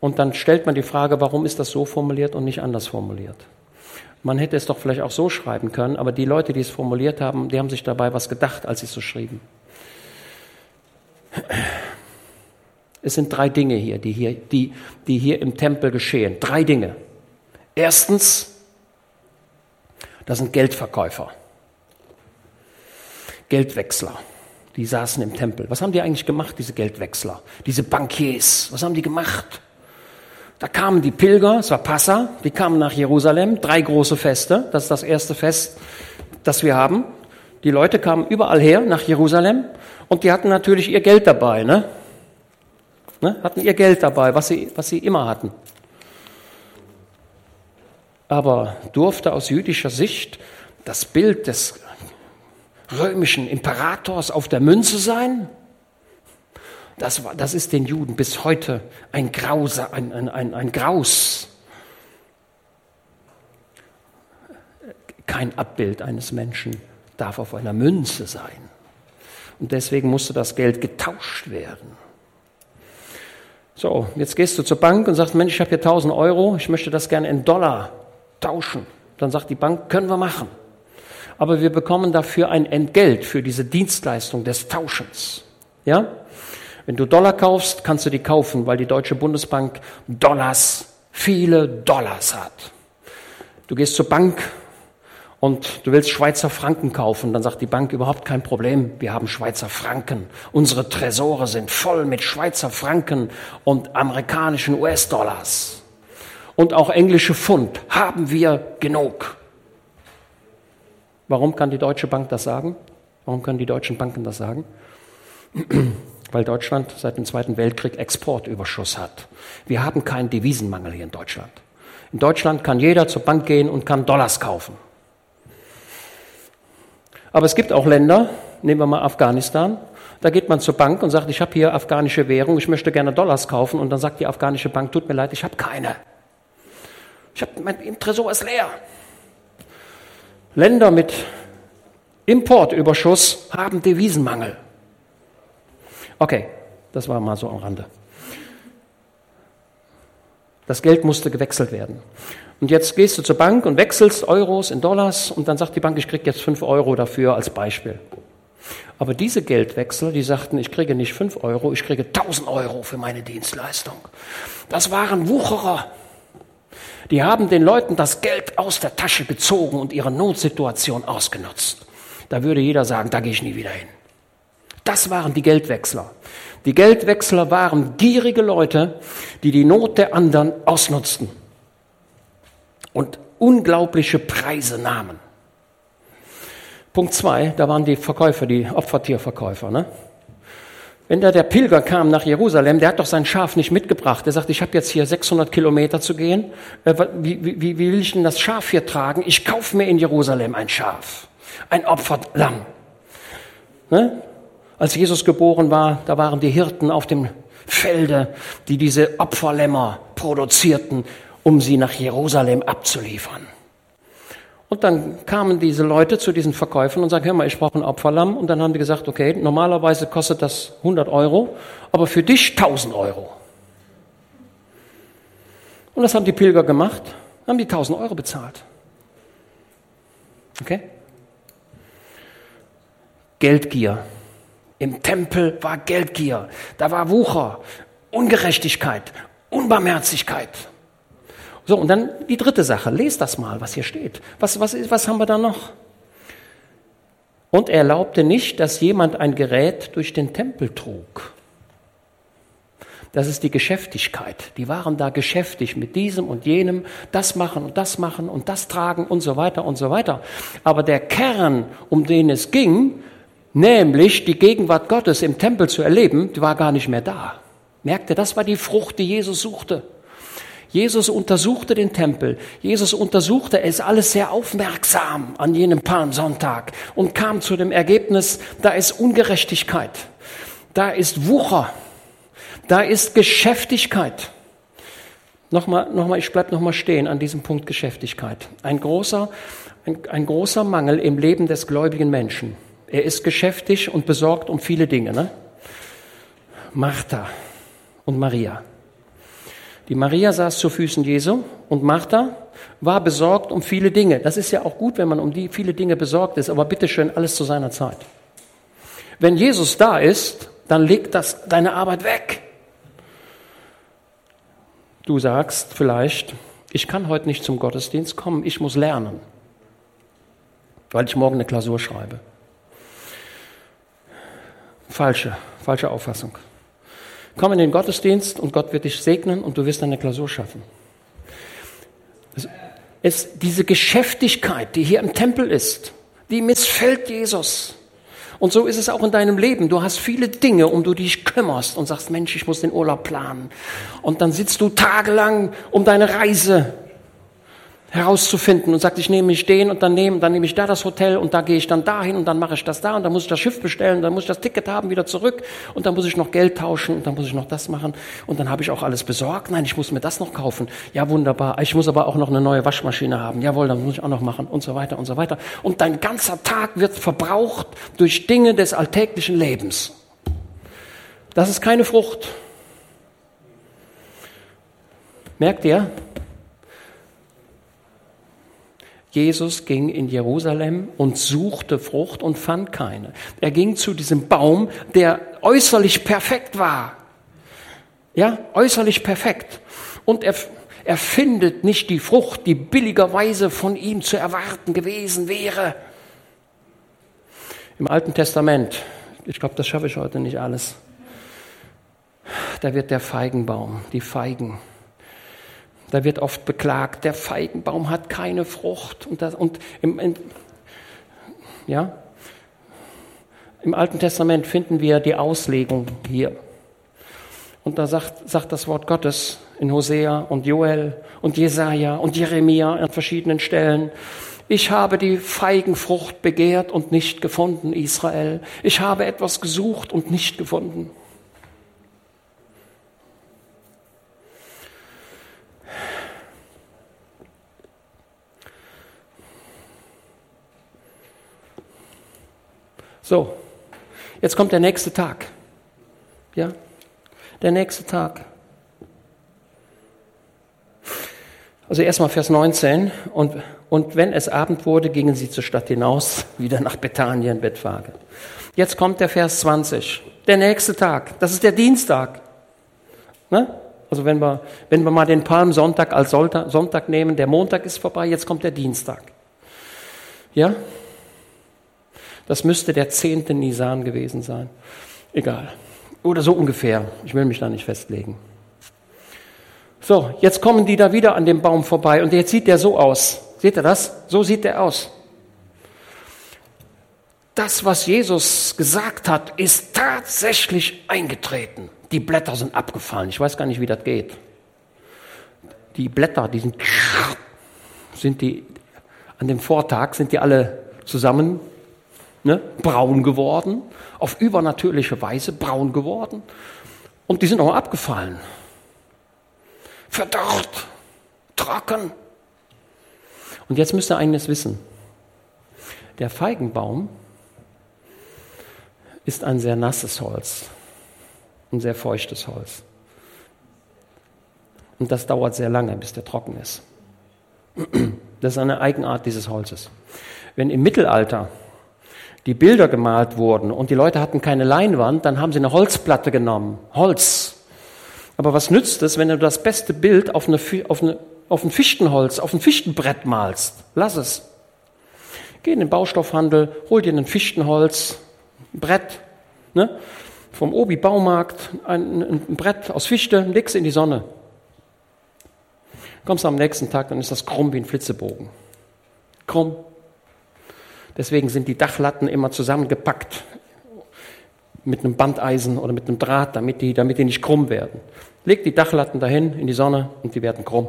Und dann stellt man die Frage, warum ist das so formuliert und nicht anders formuliert? Man hätte es doch vielleicht auch so schreiben können, aber die Leute, die es formuliert haben, die haben sich dabei was gedacht, als sie es so schrieben. Es sind drei Dinge hier, die hier, die, die hier im Tempel geschehen. Drei Dinge. Erstens, das sind Geldverkäufer, Geldwechsler. Die saßen im Tempel. Was haben die eigentlich gemacht, diese Geldwechsler? Diese Bankiers, was haben die gemacht? Da kamen die Pilger, es war Passa, die kamen nach Jerusalem, drei große Feste, das ist das erste Fest, das wir haben. Die Leute kamen überall her nach Jerusalem und die hatten natürlich ihr Geld dabei, ne? ne? Hatten ihr Geld dabei, was sie, was sie immer hatten. Aber durfte aus jüdischer Sicht das Bild des römischen Imperators auf der Münze sein? Das, war, das ist den Juden bis heute ein, Grause, ein, ein, ein, ein Graus. Kein Abbild eines Menschen darf auf einer Münze sein. Und deswegen musste das Geld getauscht werden. So, jetzt gehst du zur Bank und sagst, Mensch, ich habe hier 1000 Euro, ich möchte das gerne in Dollar tauschen. Dann sagt die Bank, können wir machen. Aber wir bekommen dafür ein Entgelt für diese Dienstleistung des Tauschens. Ja? Wenn du Dollar kaufst, kannst du die kaufen, weil die Deutsche Bundesbank Dollars, viele Dollars hat. Du gehst zur Bank und du willst Schweizer Franken kaufen, dann sagt die Bank überhaupt kein Problem, wir haben Schweizer Franken. Unsere Tresore sind voll mit Schweizer Franken und amerikanischen US-Dollars. Und auch englische Pfund haben wir genug. Warum kann die Deutsche Bank das sagen? Warum können die deutschen Banken das sagen? Weil Deutschland seit dem Zweiten Weltkrieg Exportüberschuss hat. Wir haben keinen Devisenmangel hier in Deutschland. In Deutschland kann jeder zur Bank gehen und kann Dollars kaufen. Aber es gibt auch Länder, nehmen wir mal Afghanistan, da geht man zur Bank und sagt, ich habe hier afghanische Währung, ich möchte gerne Dollars kaufen. Und dann sagt die afghanische Bank, tut mir leid, ich habe keine. Ich habe mein Tresor ist leer. Länder mit Importüberschuss haben Devisenmangel. Okay, das war mal so am Rande. Das Geld musste gewechselt werden. Und jetzt gehst du zur Bank und wechselst Euros in Dollars und dann sagt die Bank, ich kriege jetzt fünf Euro dafür als Beispiel. Aber diese Geldwechsel, die sagten, ich kriege nicht fünf Euro, ich kriege tausend Euro für meine Dienstleistung. Das waren Wucherer. Die haben den Leuten das Geld aus der Tasche gezogen und ihre Notsituation ausgenutzt. Da würde jeder sagen, da gehe ich nie wieder hin. Das waren die Geldwechsler. Die Geldwechsler waren gierige Leute, die die Not der anderen ausnutzten und unglaubliche Preise nahmen. Punkt zwei, da waren die Verkäufer, die Opfertierverkäufer. Ne? Wenn da der Pilger kam nach Jerusalem, der hat doch sein Schaf nicht mitgebracht. Der sagt, ich habe jetzt hier 600 Kilometer zu gehen. Äh, wie, wie, wie will ich denn das Schaf hier tragen? Ich kaufe mir in Jerusalem ein Schaf, ein Opferlamm. Ne? Als Jesus geboren war, da waren die Hirten auf dem Felde, die diese Opferlämmer produzierten, um sie nach Jerusalem abzuliefern. Und dann kamen diese Leute zu diesen Verkäufern und sagten, hör mal, ich brauche ein Opferlamm. Und dann haben die gesagt, okay, normalerweise kostet das 100 Euro, aber für dich 1000 Euro. Und das haben die Pilger gemacht, haben die 1000 Euro bezahlt. Okay? Geldgier. Im Tempel war Geldgier. Da war Wucher, Ungerechtigkeit, Unbarmherzigkeit. So, und dann die dritte Sache. Lest das mal, was hier steht. Was, was, was haben wir da noch? Und er erlaubte nicht, dass jemand ein Gerät durch den Tempel trug. Das ist die Geschäftigkeit. Die waren da geschäftig mit diesem und jenem, das machen und das machen und das tragen und so weiter und so weiter. Aber der Kern, um den es ging, nämlich die Gegenwart Gottes im Tempel zu erleben, war gar nicht mehr da. Merkte, das war die Frucht, die Jesus suchte. Jesus untersuchte den Tempel. Jesus untersuchte es alles sehr aufmerksam an jenem Palmsonntag und kam zu dem Ergebnis, da ist Ungerechtigkeit, da ist Wucher, da ist Geschäftigkeit. Nochmal, nochmal, ich bleibe nochmal stehen an diesem Punkt Geschäftigkeit. Ein großer, ein, ein, großer Mangel im Leben des gläubigen Menschen. Er ist geschäftig und besorgt um viele Dinge. Ne? Martha und Maria. Die Maria saß zu Füßen Jesu und Martha war besorgt um viele Dinge. Das ist ja auch gut, wenn man um die viele Dinge besorgt ist, aber bitteschön alles zu seiner Zeit. Wenn Jesus da ist, dann legt das deine Arbeit weg. Du sagst vielleicht, ich kann heute nicht zum Gottesdienst kommen, ich muss lernen, weil ich morgen eine Klausur schreibe. Falsche, falsche Auffassung. Komm in den Gottesdienst und Gott wird dich segnen und du wirst deine Klausur schaffen. Es, es, diese Geschäftigkeit, die hier im Tempel ist, die missfällt Jesus. Und so ist es auch in deinem Leben. Du hast viele Dinge, um du dich kümmerst und sagst, Mensch, ich muss den Urlaub planen. Und dann sitzt du tagelang um deine Reise herauszufinden und sagt, ich nehme mich den und dann nehme, dann nehme ich da das Hotel und da gehe ich dann dahin und dann mache ich das da und dann muss ich das Schiff bestellen, dann muss ich das Ticket haben, wieder zurück und dann muss ich noch Geld tauschen und dann muss ich noch das machen und dann habe ich auch alles besorgt. Nein, ich muss mir das noch kaufen. Ja, wunderbar. Ich muss aber auch noch eine neue Waschmaschine haben. Jawohl, dann muss ich auch noch machen und so weiter und so weiter. Und dein ganzer Tag wird verbraucht durch Dinge des alltäglichen Lebens. Das ist keine Frucht. Merkt ihr? Jesus ging in Jerusalem und suchte Frucht und fand keine. Er ging zu diesem Baum, der äußerlich perfekt war. Ja, äußerlich perfekt. Und er, er findet nicht die Frucht, die billigerweise von ihm zu erwarten gewesen wäre. Im Alten Testament, ich glaube, das schaffe ich heute nicht alles, da wird der Feigenbaum, die Feigen, da wird oft beklagt, der Feigenbaum hat keine Frucht. Und, das, und im, in, ja, im Alten Testament finden wir die Auslegung hier. Und da sagt, sagt das Wort Gottes in Hosea und Joel und Jesaja und Jeremia an verschiedenen Stellen. Ich habe die Feigenfrucht begehrt und nicht gefunden, Israel. Ich habe etwas gesucht und nicht gefunden. So, jetzt kommt der nächste Tag. Ja, der nächste Tag. Also erstmal Vers 19. Und, und wenn es Abend wurde, gingen sie zur Stadt hinaus, wieder nach Bethanien, Bettwage. Jetzt kommt der Vers 20. Der nächste Tag, das ist der Dienstag. Ne? Also wenn wir, wenn wir mal den Palmsonntag als Sonntag nehmen, der Montag ist vorbei, jetzt kommt der Dienstag. Ja? Das müsste der zehnte Nisan gewesen sein. Egal. Oder so ungefähr. Ich will mich da nicht festlegen. So, jetzt kommen die da wieder an dem Baum vorbei und jetzt sieht der so aus. Seht ihr das? So sieht der aus. Das, was Jesus gesagt hat, ist tatsächlich eingetreten. Die Blätter sind abgefallen. Ich weiß gar nicht, wie das geht. Die Blätter, die sind, sind die, an dem Vortag sind die alle zusammen ne, braun geworden, auf übernatürliche Weise braun geworden. Und die sind auch abgefallen. Verdorrt, trocken. Und jetzt müsst ihr eines wissen. Der Feigenbaum ist ein sehr nasses Holz, ein sehr feuchtes Holz. Und das dauert sehr lange, bis der trocken ist. Das ist eine Eigenart dieses Holzes. Wenn im Mittelalter die Bilder gemalt wurden und die Leute hatten keine Leinwand, dann haben sie eine Holzplatte genommen. Holz. Aber was nützt es, wenn du das beste Bild auf, eine, auf, eine, auf ein Fichtenholz, auf ein Fichtenbrett malst? Lass es. Geh in den Baustoffhandel, hol dir ein Fichtenholz, ein Brett, ne? vom Obi Baumarkt, ein, ein Brett aus Fichte, legst in die Sonne. Kommst am nächsten Tag, dann ist das krumm wie ein Flitzebogen. Krumm. Deswegen sind die Dachlatten immer zusammengepackt mit einem Bandeisen oder mit einem Draht, damit die, damit die nicht krumm werden. Legt die Dachlatten dahin in die Sonne und die werden krumm.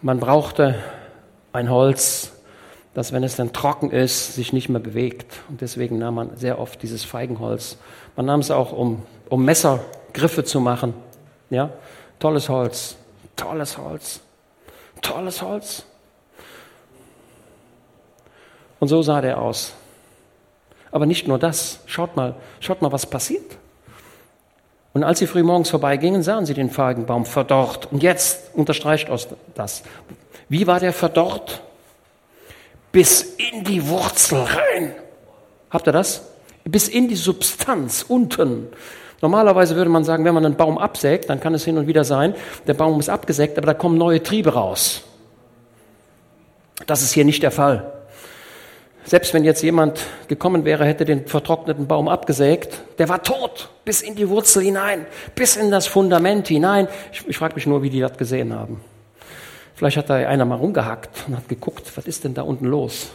Man brauchte ein Holz, das, wenn es dann trocken ist, sich nicht mehr bewegt. Und deswegen nahm man sehr oft dieses Feigenholz. Man nahm es auch, um, um Messergriffe zu machen. Ja, tolles Holz, tolles Holz, tolles Holz. Und so sah der aus. Aber nicht nur das. Schaut mal, schaut mal, was passiert. Und als sie früh morgens vorbeigingen, sahen sie den Feigenbaum verdorrt. Und jetzt unterstreicht das. Wie war der verdorrt? Bis in die Wurzel rein. Habt ihr das? Bis in die Substanz unten. Normalerweise würde man sagen, wenn man einen Baum absägt, dann kann es hin und wieder sein, der Baum ist abgesägt, aber da kommen neue Triebe raus. Das ist hier nicht der Fall. Selbst wenn jetzt jemand gekommen wäre, hätte den vertrockneten Baum abgesägt, der war tot, bis in die Wurzel hinein, bis in das Fundament hinein. Ich, ich frage mich nur, wie die das gesehen haben. Vielleicht hat da einer mal rumgehackt und hat geguckt, was ist denn da unten los?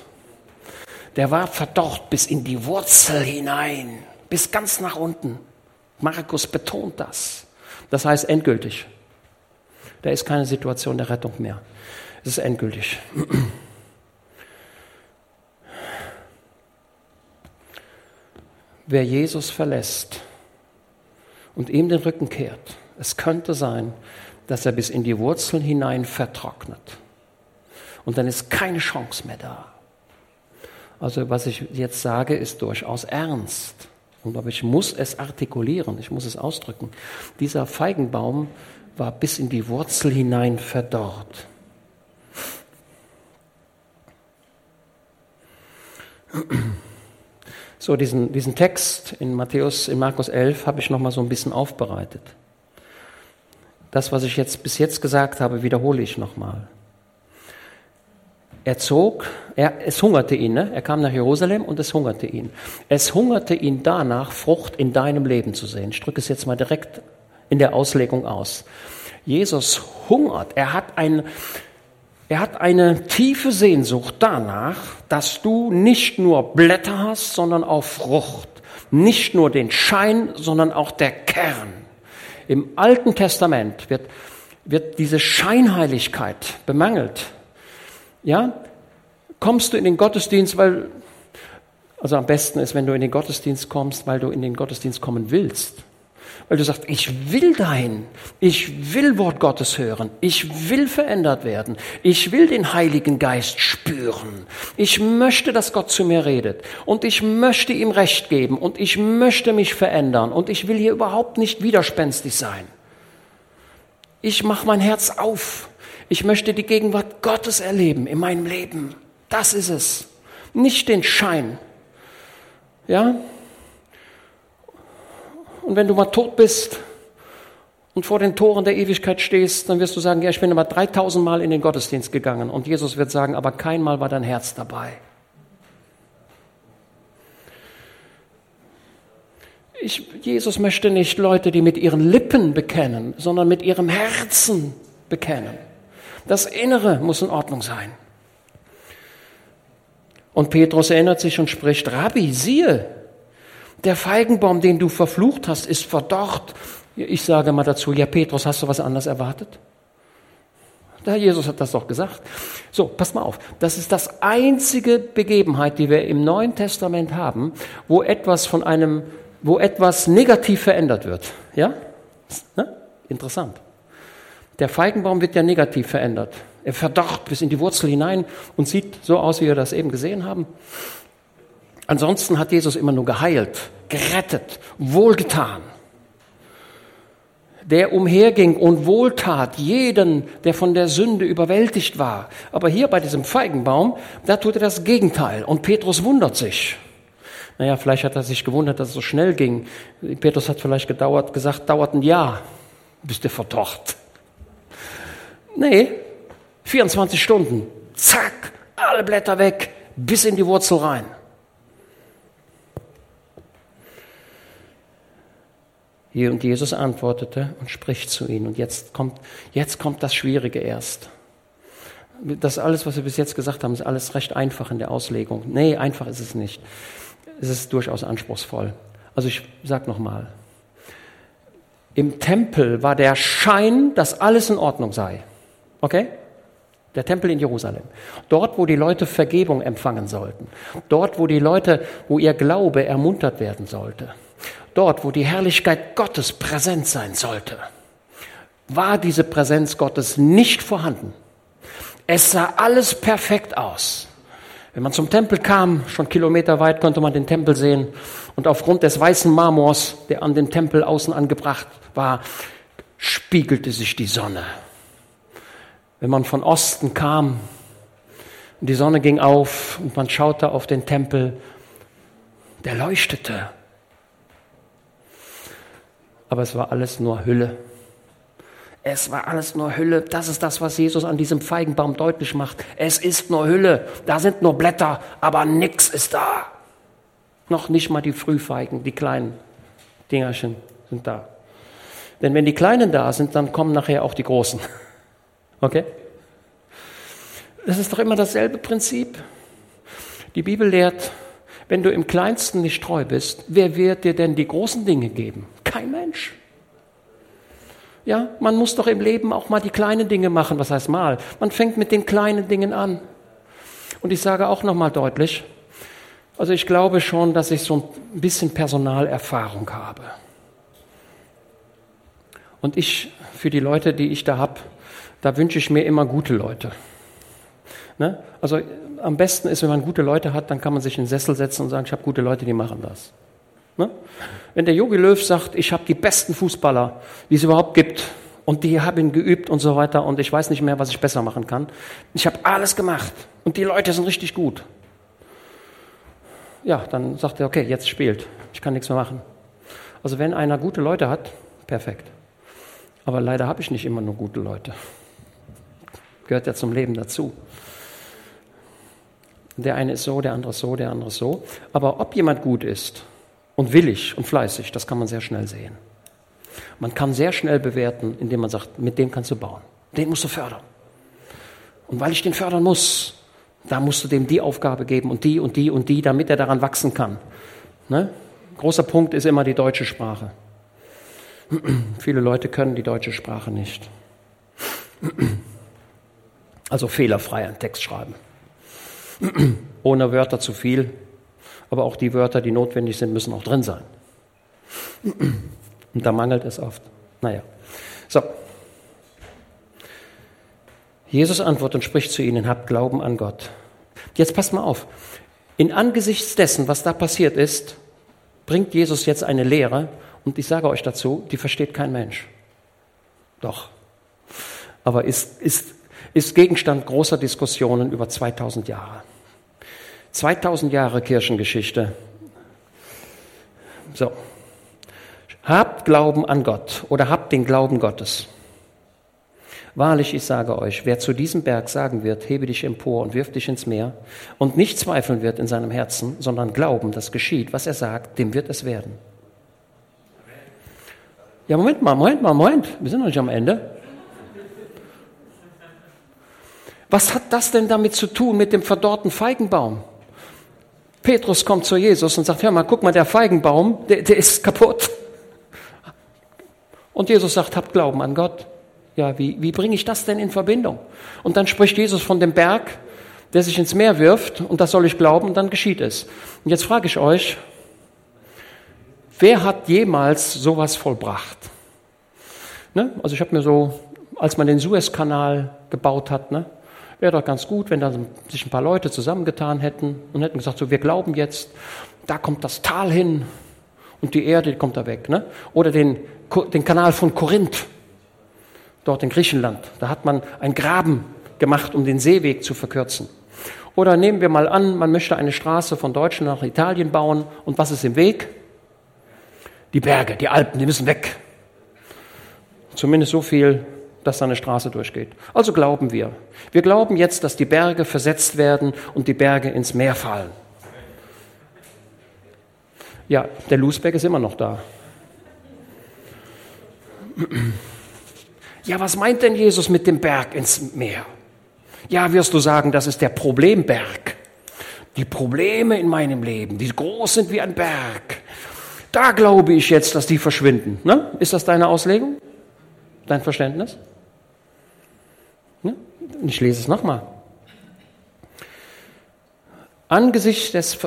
Der war verdorrt bis in die Wurzel hinein, bis ganz nach unten. Markus betont das. Das heißt endgültig. Da ist keine Situation der Rettung mehr. Es ist endgültig. wer Jesus verlässt und ihm den Rücken kehrt, es könnte sein, dass er bis in die Wurzeln hinein vertrocknet. Und dann ist keine Chance mehr da. Also was ich jetzt sage, ist durchaus ernst. Und aber ich muss es artikulieren, ich muss es ausdrücken. Dieser Feigenbaum war bis in die Wurzel hinein verdorrt. So, diesen, diesen Text in Matthäus, in Markus 11 habe ich nochmal so ein bisschen aufbereitet. Das, was ich jetzt bis jetzt gesagt habe, wiederhole ich nochmal. Er zog, er, es hungerte ihn, ne? er kam nach Jerusalem und es hungerte ihn. Es hungerte ihn danach, Frucht in deinem Leben zu sehen. Ich drücke es jetzt mal direkt in der Auslegung aus. Jesus hungert, er hat ein, Er hat eine tiefe Sehnsucht danach, dass du nicht nur Blätter hast, sondern auch Frucht. Nicht nur den Schein, sondern auch der Kern. Im Alten Testament wird, wird diese Scheinheiligkeit bemangelt. Ja? Kommst du in den Gottesdienst, weil, also am besten ist, wenn du in den Gottesdienst kommst, weil du in den Gottesdienst kommen willst weil du sagst, ich will dahin, ich will Wort Gottes hören, ich will verändert werden, ich will den Heiligen Geist spüren, ich möchte, dass Gott zu mir redet und ich möchte ihm Recht geben und ich möchte mich verändern und ich will hier überhaupt nicht widerspenstig sein. Ich mache mein Herz auf. Ich möchte die Gegenwart Gottes erleben in meinem Leben. Das ist es. Nicht den Schein. Ja? Und wenn du mal tot bist und vor den Toren der Ewigkeit stehst, dann wirst du sagen, ja, ich bin aber 3000 Mal in den Gottesdienst gegangen. Und Jesus wird sagen, aber kein Mal war dein Herz dabei. Ich, Jesus möchte nicht Leute, die mit ihren Lippen bekennen, sondern mit ihrem Herzen bekennen. Das Innere muss in Ordnung sein. Und Petrus erinnert sich und spricht, Rabbi, siehe, der Feigenbaum, den du verflucht hast, ist verdorrt. Ich sage mal dazu, ja Petrus, hast du was anderes erwartet? Der Herr Jesus hat das doch gesagt. So, pass mal auf. Das ist das einzige Begebenheit, die wir im Neuen Testament haben, wo etwas von einem, wo etwas negativ verändert wird. Ja? Ne? Interessant. Der Feigenbaum wird ja negativ verändert. Er verdorrt bis in die Wurzel hinein und sieht so aus, wie wir das eben gesehen haben. Ansonsten hat Jesus immer nur geheilt, gerettet, wohlgetan. Der umherging und wohltat jeden, der von der Sünde überwältigt war. Aber hier bei diesem Feigenbaum, da tut er das Gegenteil. Und Petrus wundert sich. Naja, vielleicht hat er sich gewundert, dass es so schnell ging. Petrus hat vielleicht gedauert, gesagt, dauert ein Jahr, bis der verdorrt. Nee, 24 Stunden. Zack, alle Blätter weg, bis in die Wurzel rein. Und Jesus antwortete und spricht zu ihnen. Und jetzt kommt, jetzt kommt das Schwierige erst. Das alles, was wir bis jetzt gesagt haben, ist alles recht einfach in der Auslegung. Nee, einfach ist es nicht. Es ist durchaus anspruchsvoll. Also ich sag nochmal. Im Tempel war der Schein, dass alles in Ordnung sei. Okay? Der Tempel in Jerusalem. Dort, wo die Leute Vergebung empfangen sollten. Dort, wo die Leute, wo ihr Glaube ermuntert werden sollte dort, wo die Herrlichkeit Gottes präsent sein sollte, war diese Präsenz Gottes nicht vorhanden. Es sah alles perfekt aus. Wenn man zum Tempel kam, schon kilometerweit konnte man den Tempel sehen und aufgrund des weißen Marmors, der an dem Tempel außen angebracht war, spiegelte sich die Sonne. Wenn man von Osten kam und die Sonne ging auf und man schaute auf den Tempel, der leuchtete aber es war alles nur Hülle. Es war alles nur Hülle. Das ist das, was Jesus an diesem Feigenbaum deutlich macht. Es ist nur Hülle. Da sind nur Blätter, aber nichts ist da. Noch nicht mal die Frühfeigen, die kleinen Dingerchen sind da. Denn wenn die Kleinen da sind, dann kommen nachher auch die Großen. Okay? Das ist doch immer dasselbe Prinzip. Die Bibel lehrt, wenn du im Kleinsten nicht treu bist, wer wird dir denn die großen Dinge geben? Kein Mensch. Ja, man muss doch im Leben auch mal die kleinen Dinge machen. Was heißt mal? Man fängt mit den kleinen Dingen an. Und ich sage auch noch mal deutlich, also ich glaube schon, dass ich so ein bisschen Personalerfahrung habe. Und ich, für die Leute, die ich da habe, da wünsche ich mir immer gute Leute. Ne? Also am besten ist, wenn man gute Leute hat, dann kann man sich in den Sessel setzen und sagen, ich habe gute Leute, die machen das. Ne? Wenn der Jogi Löw sagt, ich habe die besten Fußballer, die es überhaupt gibt, und die haben geübt und so weiter, und ich weiß nicht mehr, was ich besser machen kann. Ich habe alles gemacht und die Leute sind richtig gut. Ja, dann sagt er, okay, jetzt spielt. Ich kann nichts mehr machen. Also wenn einer gute Leute hat, perfekt. Aber leider habe ich nicht immer nur gute Leute. Gehört ja zum Leben dazu. Der eine ist so, der andere ist so, der andere ist so. Aber ob jemand gut ist und willig und fleißig, das kann man sehr schnell sehen. Man kann sehr schnell bewerten, indem man sagt, mit dem kannst du bauen. Den musst du fördern. Und weil ich den fördern muss, da musst du dem die Aufgabe geben und die und die und die, damit er daran wachsen kann. Ne? Großer Punkt ist immer die deutsche Sprache. Viele Leute können die deutsche Sprache nicht. Also fehlerfrei einen Text schreiben. Ohne Wörter zu viel, aber auch die Wörter, die notwendig sind, müssen auch drin sein. Und da mangelt es oft. Naja. So. Jesus antwortet und spricht zu ihnen, habt Glauben an Gott. Jetzt passt mal auf. In Angesichts dessen, was da passiert ist, bringt Jesus jetzt eine Lehre und ich sage euch dazu, die versteht kein Mensch. Doch. Aber ist, ist, ist Gegenstand großer Diskussionen über 2000 Jahre. 2000 Jahre Kirchengeschichte. So. Habt Glauben an Gott oder habt den Glauben Gottes. Wahrlich, ich sage euch, wer zu diesem Berg sagen wird, hebe dich empor und wirf dich ins Meer, und nicht zweifeln wird in seinem Herzen, sondern glauben, dass geschieht, was er sagt, dem wird es werden. Ja, Moment mal, Moment mal, Moment, wir sind noch nicht am Ende. Was hat das denn damit zu tun mit dem verdorrten Feigenbaum? Petrus kommt zu Jesus und sagt, hör mal, guck mal, der Feigenbaum, der, der ist kaputt. Und Jesus sagt, habt Glauben an Gott. Ja, wie, wie bringe ich das denn in Verbindung? Und dann spricht Jesus von dem Berg, der sich ins Meer wirft, und das soll ich glauben, und dann geschieht es. Und jetzt frage ich euch, wer hat jemals sowas vollbracht? Ne? Also ich habe mir so, als man den Suezkanal gebaut hat, ne, wäre doch ganz gut, wenn da sich ein paar Leute zusammengetan hätten und hätten gesagt, so wir glauben jetzt, da kommt das Tal hin und die Erde kommt da weg. Ne? Oder den, den Kanal von Korinth dort in Griechenland. Da hat man einen Graben gemacht, um den Seeweg zu verkürzen. Oder nehmen wir mal an, man möchte eine Straße von Deutschland nach Italien bauen. Und was ist im Weg? Die Berge, die Alpen, die müssen weg. Zumindest so viel, dass da eine Straße durchgeht. Also glauben wir. Wir glauben jetzt, dass die Berge versetzt werden und die Berge ins Meer fallen. Ja, der Lusberg ist immer noch da. Ja, was meint denn Jesus mit dem Berg ins Meer? Ja, wirst du sagen, das ist der Problemberg. Die Probleme in meinem Leben, die groß sind wie ein Berg. Da glaube ich jetzt, dass die verschwinden. Ne? Ist das deine Auslegung? Dein Verständnis? Ich lese es nochmal. Angesichts des,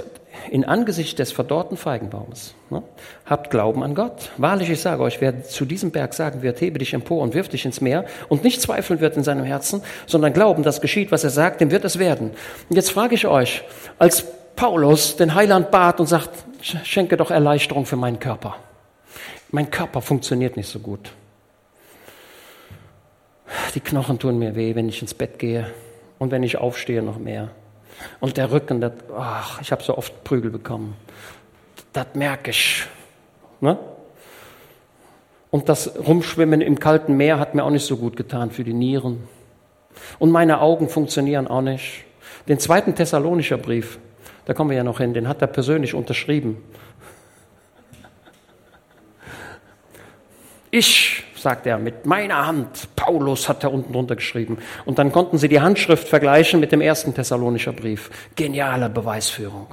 in Angesicht des verdorrten Feigenbaums. Ne? Habt Glauben an Gott. Wahrlich, ich sage euch, wer zu diesem Berg sagen wird, hebe dich empor und wirf dich ins Meer und nicht zweifeln wird in seinem Herzen, sondern glauben, dass geschieht, was er sagt, dem wird es werden. Und jetzt frage ich euch, als Paulus den Heiland bat und sagt, schenke doch Erleichterung für meinen Körper. Mein Körper funktioniert nicht so gut. Die Knochen tun mir weh, wenn ich ins Bett gehe und wenn ich aufstehe noch mehr. Und der Rücken, das, ach, ich habe so oft Prügel bekommen. Das merke ich. Ne? Und das Rumschwimmen im kalten Meer hat mir auch nicht so gut getan für die Nieren. Und meine Augen funktionieren auch nicht. Den zweiten Thessalonischer Brief, da kommen wir ja noch hin, den hat er persönlich unterschrieben. Ich, sagt er, mit meiner Hand, Paulus hat er unten drunter geschrieben. Und dann konnten sie die Handschrift vergleichen mit dem ersten Thessalonischer Brief. Geniale Beweisführung.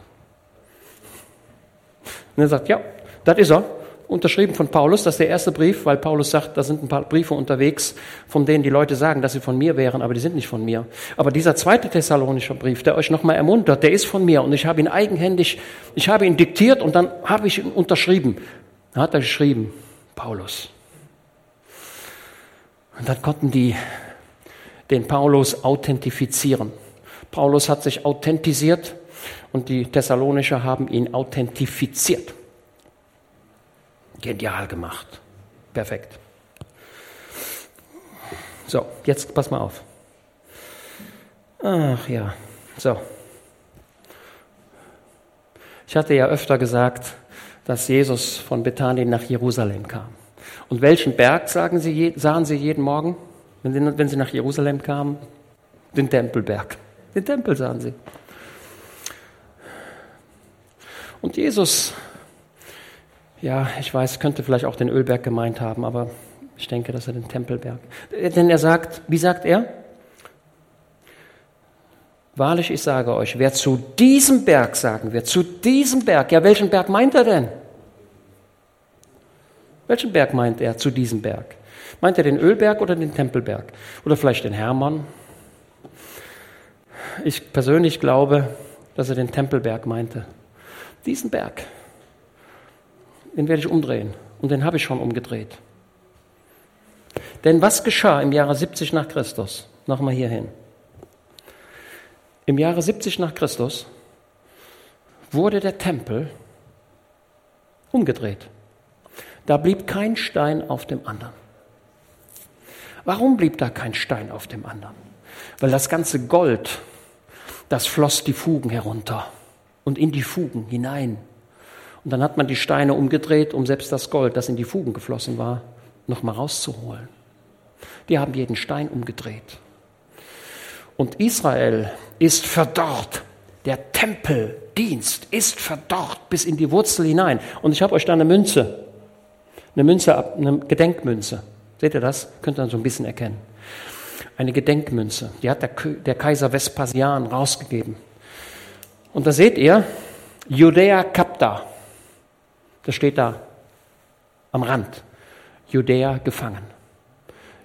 Und er sagt, ja, das ist er. Unterschrieben von Paulus, das ist der erste Brief, weil Paulus sagt, da sind ein paar Briefe unterwegs, von denen die Leute sagen, dass sie von mir wären, aber die sind nicht von mir. Aber dieser zweite Thessalonischer Brief, der euch nochmal ermuntert, der ist von mir und ich habe ihn eigenhändig, ich habe ihn diktiert und dann habe ich ihn unterschrieben. Da hat er geschrieben, Paulus. Und dann konnten die den Paulus authentifizieren. Paulus hat sich authentisiert und die Thessalonischer haben ihn authentifiziert. Genial gemacht. Perfekt. So, jetzt pass mal auf. Ach ja, so. Ich hatte ja öfter gesagt, dass Jesus von Bethanien nach Jerusalem kam. Und welchen Berg sagen sie, sahen sie jeden Morgen, wenn sie, wenn sie nach Jerusalem kamen? Den Tempelberg. Den Tempel sahen sie. Und Jesus, ja, ich weiß, könnte vielleicht auch den Ölberg gemeint haben, aber ich denke, dass er den Tempelberg. Denn er sagt, wie sagt er? Wahrlich, ich sage euch, wer zu diesem Berg sagen wird, zu diesem Berg, ja, welchen Berg meint er denn? Welchen Berg meint er zu diesem Berg? Meint er den Ölberg oder den Tempelberg? Oder vielleicht den Hermann? Ich persönlich glaube, dass er den Tempelberg meinte. Diesen Berg, den werde ich umdrehen. Und den habe ich schon umgedreht. Denn was geschah im Jahre 70 nach Christus? Nochmal hierhin. Im Jahre 70 nach Christus wurde der Tempel umgedreht. Da blieb kein Stein auf dem anderen. Warum blieb da kein Stein auf dem anderen? Weil das ganze Gold, das floss die Fugen herunter und in die Fugen hinein. Und dann hat man die Steine umgedreht, um selbst das Gold, das in die Fugen geflossen war, nochmal rauszuholen. Die haben jeden Stein umgedreht. Und Israel ist verdorrt. Der Tempeldienst ist verdorrt bis in die Wurzel hinein. Und ich habe euch da eine Münze, eine Münze, eine Gedenkmünze. Seht ihr das? Könnt ihr dann so ein bisschen erkennen. Eine Gedenkmünze. Die hat der, der Kaiser Vespasian rausgegeben. Und da seht ihr, Judäa Kapta. Das steht da am Rand. Judäa gefangen.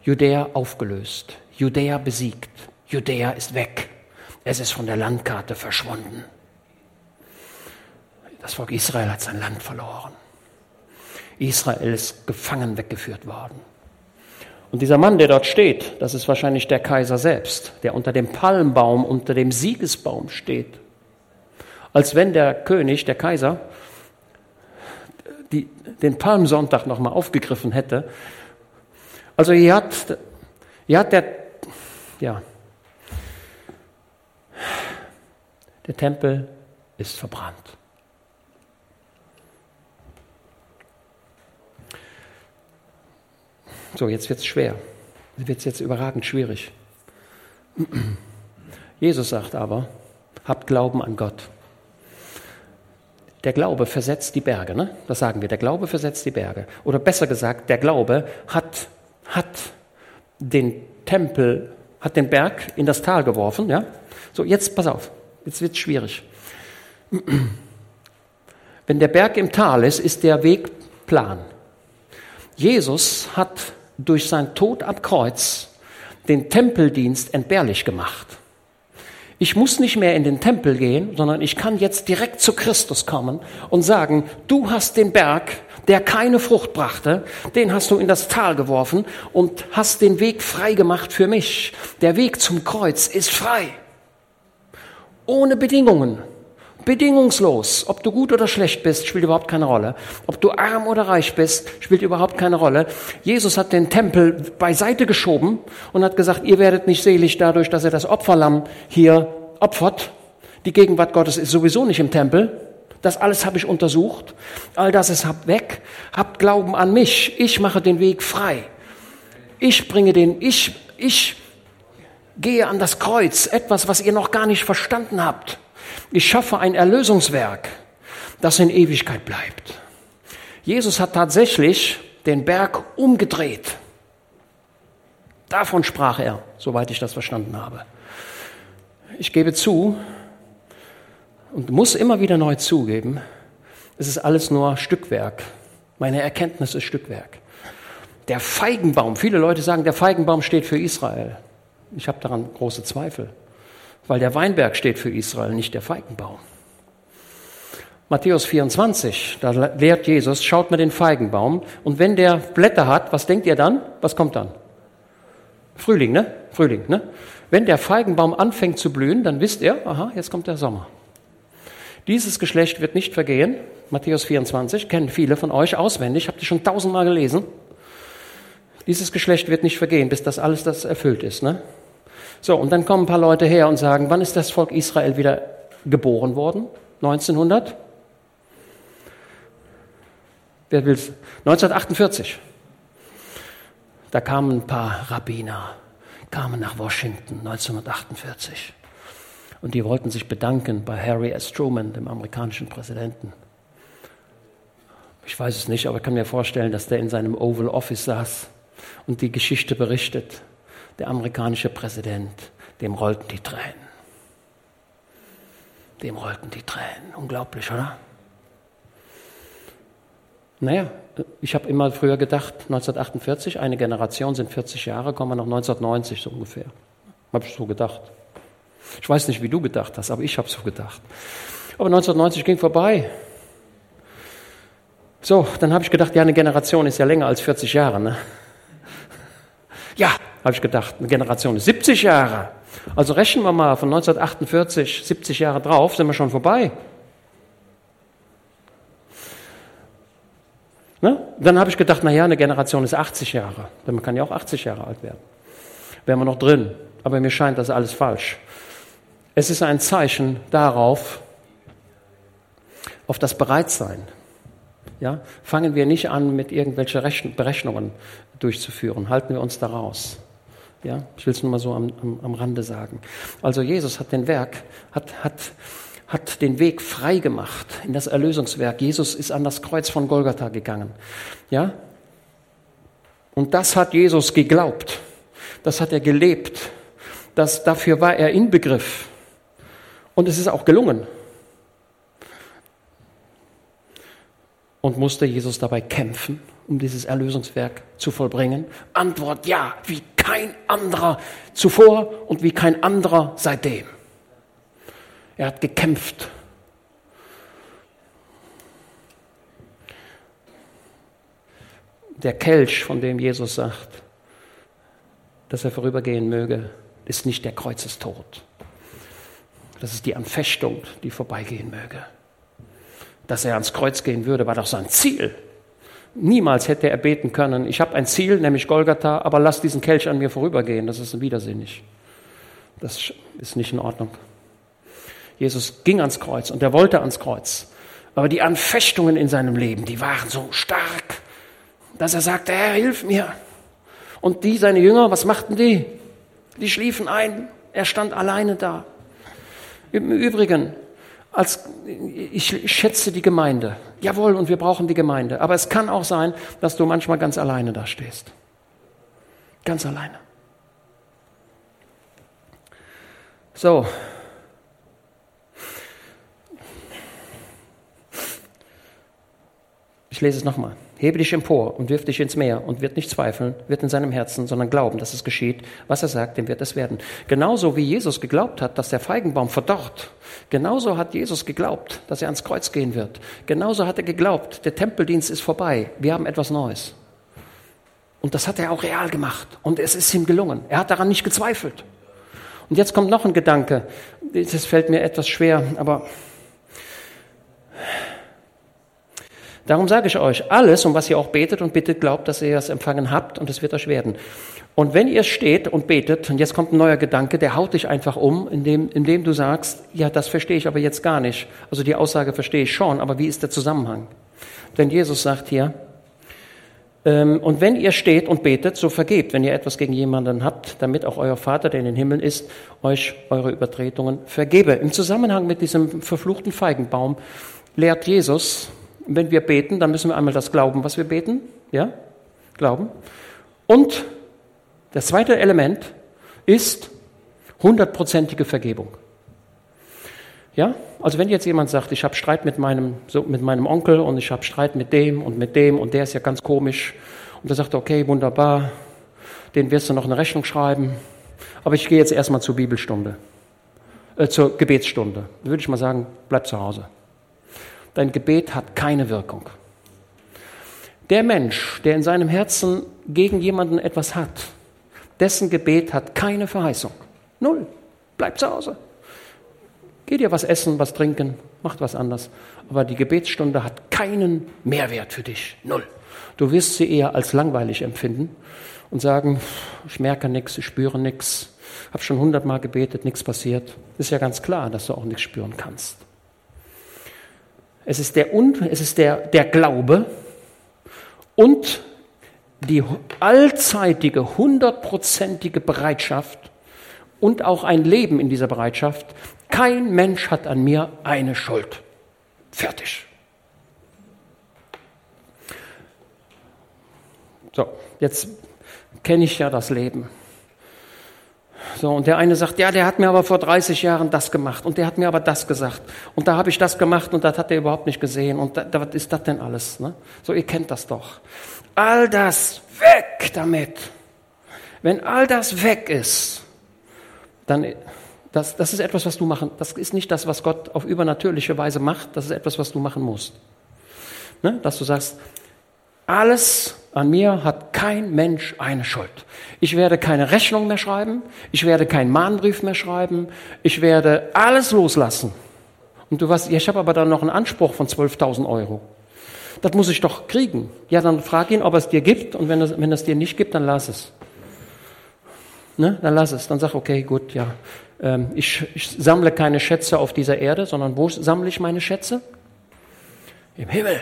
Judäa aufgelöst. Judäa besiegt. Judäa ist weg. Es ist von der Landkarte verschwunden. Das Volk Israel hat sein Land verloren. Israel ist gefangen weggeführt worden. Und dieser Mann, der dort steht, das ist wahrscheinlich der Kaiser selbst, der unter dem Palmbaum, unter dem Siegesbaum steht. Als wenn der König, der Kaiser, die, den Palmsonntag nochmal aufgegriffen hätte. Also hier hat, hier hat der, ja, der Tempel ist verbrannt. So, jetzt wird es schwer. Jetzt wird es jetzt überragend schwierig. Jesus sagt aber, habt Glauben an Gott. Der Glaube versetzt die Berge, ne? Das sagen wir. Der Glaube versetzt die Berge. Oder besser gesagt, der Glaube hat, hat den Tempel, hat den Berg in das Tal geworfen, ja? So, jetzt pass auf. Jetzt wird es schwierig. Wenn der Berg im Tal ist, ist der Weg plan. Jesus hat durch sein Tod am Kreuz den Tempeldienst entbehrlich gemacht. Ich muss nicht mehr in den Tempel gehen, sondern ich kann jetzt direkt zu Christus kommen und sagen, du hast den Berg, der keine Frucht brachte, den hast du in das Tal geworfen und hast den Weg frei gemacht für mich. Der Weg zum Kreuz ist frei. Ohne Bedingungen. Bedingungslos. Ob du gut oder schlecht bist, spielt überhaupt keine Rolle. Ob du arm oder reich bist, spielt überhaupt keine Rolle. Jesus hat den Tempel beiseite geschoben und hat gesagt, ihr werdet nicht selig dadurch, dass er das Opferlamm hier opfert. Die Gegenwart Gottes ist sowieso nicht im Tempel. Das alles habe ich untersucht. All das ist weg. Habt Glauben an mich. Ich mache den Weg frei. Ich bringe den, ich, ich gehe an das Kreuz. Etwas, was ihr noch gar nicht verstanden habt. Ich schaffe ein Erlösungswerk, das in Ewigkeit bleibt. Jesus hat tatsächlich den Berg umgedreht. Davon sprach er, soweit ich das verstanden habe. Ich gebe zu und muss immer wieder neu zugeben, es ist alles nur Stückwerk. Meine Erkenntnis ist Stückwerk. Der Feigenbaum, viele Leute sagen, der Feigenbaum steht für Israel. Ich habe daran große Zweifel weil der Weinberg steht für Israel, nicht der Feigenbaum. Matthäus 24, da lehrt Jesus, schaut mir den Feigenbaum und wenn der Blätter hat, was denkt ihr dann? Was kommt dann? Frühling, ne? Frühling, ne? Wenn der Feigenbaum anfängt zu blühen, dann wisst ihr, aha, jetzt kommt der Sommer. Dieses Geschlecht wird nicht vergehen. Matthäus 24 kennen viele von euch auswendig, habt ihr schon tausendmal gelesen. Dieses Geschlecht wird nicht vergehen, bis das alles das erfüllt ist. Ne? So, und dann kommen ein paar Leute her und sagen, wann ist das Volk Israel wieder geboren worden? 1900? Wer will's? 1948. Da kamen ein paar Rabbiner, kamen nach Washington 1948. Und die wollten sich bedanken bei Harry S. Truman, dem amerikanischen Präsidenten. Ich weiß es nicht, aber ich kann mir vorstellen, dass der in seinem Oval Office saß und die Geschichte berichtet der amerikanische Präsident, dem rollten die Tränen. dem rollten die Tränen. Unglaublich, oder? Naja, ich habe immer früher gedacht, 1948, eine Generation sind 40 Jahre, kommen wir noch 1990 so ungefähr. Habe ich so gedacht. Ich weiß nicht, wie du gedacht hast, aber ich habe so gedacht. Aber 1990 ging vorbei. So, dann habe ich gedacht, ja, eine Generation ist ja länger als 40 Jahre. Ne? Ja, habe ich gedacht, eine Generation ist 70 Jahre. Also rechnen wir mal von 1948, 70 Jahre drauf, sind wir schon vorbei. Ne? Dann habe ich gedacht, naja, eine Generation ist 80 Jahre. Denn man kann ja auch 80 Jahre alt werden. Wären wir noch drin. Aber mir scheint das alles falsch. Es ist ein Zeichen darauf, auf das Bereitsein. Ja? Fangen wir nicht an, mit irgendwelchen Berechnungen durchzuführen. Halten wir uns da raus. Ja? Ich will es nur mal so am, am, am Rande sagen. Also Jesus hat den Werk, hat, hat, hat den Weg frei gemacht in das Erlösungswerk. Jesus ist an das Kreuz von Golgatha gegangen. Ja? Und das hat Jesus geglaubt. Das hat er gelebt. Das, dafür war er in Begriff. Und es ist auch gelungen. Und musste Jesus dabei kämpfen, um dieses Erlösungswerk zu vollbringen? Antwort ja, wie kein anderer zuvor und wie kein anderer seitdem. Er hat gekämpft. Der Kelch, von dem Jesus sagt, dass er vorübergehen möge, ist nicht der Kreuzestod. Das ist die Anfechtung, die vorbeigehen möge dass er ans Kreuz gehen würde, war doch sein Ziel. Niemals hätte er beten können, ich habe ein Ziel, nämlich Golgatha, aber lass diesen Kelch an mir vorübergehen. Das ist widersinnig. Das ist nicht in Ordnung. Jesus ging ans Kreuz und er wollte ans Kreuz. Aber die Anfechtungen in seinem Leben, die waren so stark, dass er sagte, Herr, hilf mir. Und die, seine Jünger, was machten die? Die schliefen ein. Er stand alleine da. Im Übrigen, als, ich schätze die Gemeinde. Jawohl, und wir brauchen die Gemeinde. Aber es kann auch sein, dass du manchmal ganz alleine da stehst. Ganz alleine. So. Ich lese es nochmal. Hebe dich empor und wirf dich ins Meer und wird nicht zweifeln, wird in seinem Herzen, sondern glauben, dass es geschieht. Was er sagt, dem wird es werden. Genauso wie Jesus geglaubt hat, dass der Feigenbaum verdorrt, genauso hat Jesus geglaubt, dass er ans Kreuz gehen wird. Genauso hat er geglaubt, der Tempeldienst ist vorbei, wir haben etwas Neues. Und das hat er auch real gemacht. Und es ist ihm gelungen. Er hat daran nicht gezweifelt. Und jetzt kommt noch ein Gedanke. Das fällt mir etwas schwer, aber Darum sage ich euch, alles, um was ihr auch betet und bittet, glaubt, dass ihr es empfangen habt und es wird euch werden. Und wenn ihr steht und betet, und jetzt kommt ein neuer Gedanke, der haut dich einfach um, indem, indem du sagst, ja, das verstehe ich aber jetzt gar nicht. Also die Aussage verstehe ich schon, aber wie ist der Zusammenhang? Denn Jesus sagt hier, ähm, und wenn ihr steht und betet, so vergebt, wenn ihr etwas gegen jemanden habt, damit auch euer Vater, der in den Himmeln ist, euch eure Übertretungen vergebe. Im Zusammenhang mit diesem verfluchten Feigenbaum lehrt Jesus, wenn wir beten, dann müssen wir einmal das glauben, was wir beten. Ja? Glauben. Und das zweite Element ist hundertprozentige Vergebung. Ja? Also wenn jetzt jemand sagt, ich habe Streit mit meinem, so, mit meinem Onkel und ich habe Streit mit dem und mit dem und der ist ja ganz komisch und er sagt, okay, wunderbar, den wirst du noch eine Rechnung schreiben, aber ich gehe jetzt erstmal zur Bibelstunde, äh, zur Gebetsstunde. Da würde ich mal sagen, bleib zu Hause. Dein Gebet hat keine Wirkung. Der Mensch, der in seinem Herzen gegen jemanden etwas hat, dessen Gebet hat keine Verheißung. Null. Bleib zu Hause. Geh dir was essen, was trinken, macht was anders. Aber die Gebetsstunde hat keinen Mehrwert für dich. Null. Du wirst sie eher als langweilig empfinden und sagen, ich merke nichts, ich spüre nichts, habe schon hundertmal gebetet, nichts passiert. Ist ja ganz klar, dass du auch nichts spüren kannst. Es ist der, es ist der, der Glaube und die allzeitige, hundertprozentige Bereitschaft und auch ein Leben in dieser Bereitschaft. Kein Mensch hat an mir eine Schuld. Fertig. So, jetzt kenne ich ja das Leben. So, und der eine sagt, ja, der hat mir aber vor 30 Jahren das gemacht und der hat mir aber das gesagt und da habe ich das gemacht und das hat er überhaupt nicht gesehen und da, da, was ist das denn alles? Ne? So, ihr kennt das doch. All das weg damit. Wenn all das weg ist, dann das, das ist etwas, was du machen. Das ist nicht das, was Gott auf übernatürliche Weise macht. Das ist etwas, was du machen musst. Ne? Dass du sagst, alles an mir hat kein Mensch eine Schuld. Ich werde keine Rechnung mehr schreiben. Ich werde keinen Mahnbrief mehr schreiben. Ich werde alles loslassen. Und du weißt, ich habe aber dann noch einen Anspruch von 12.000 Euro. Das muss ich doch kriegen. Ja, dann frag ihn, ob er es dir gibt. Und wenn er wenn es dir nicht gibt, dann lass es. Ne? Dann lass es. Dann sag, okay, gut, ja. Ähm, ich, ich sammle keine Schätze auf dieser Erde, sondern wo sammle ich meine Schätze? Im Himmel.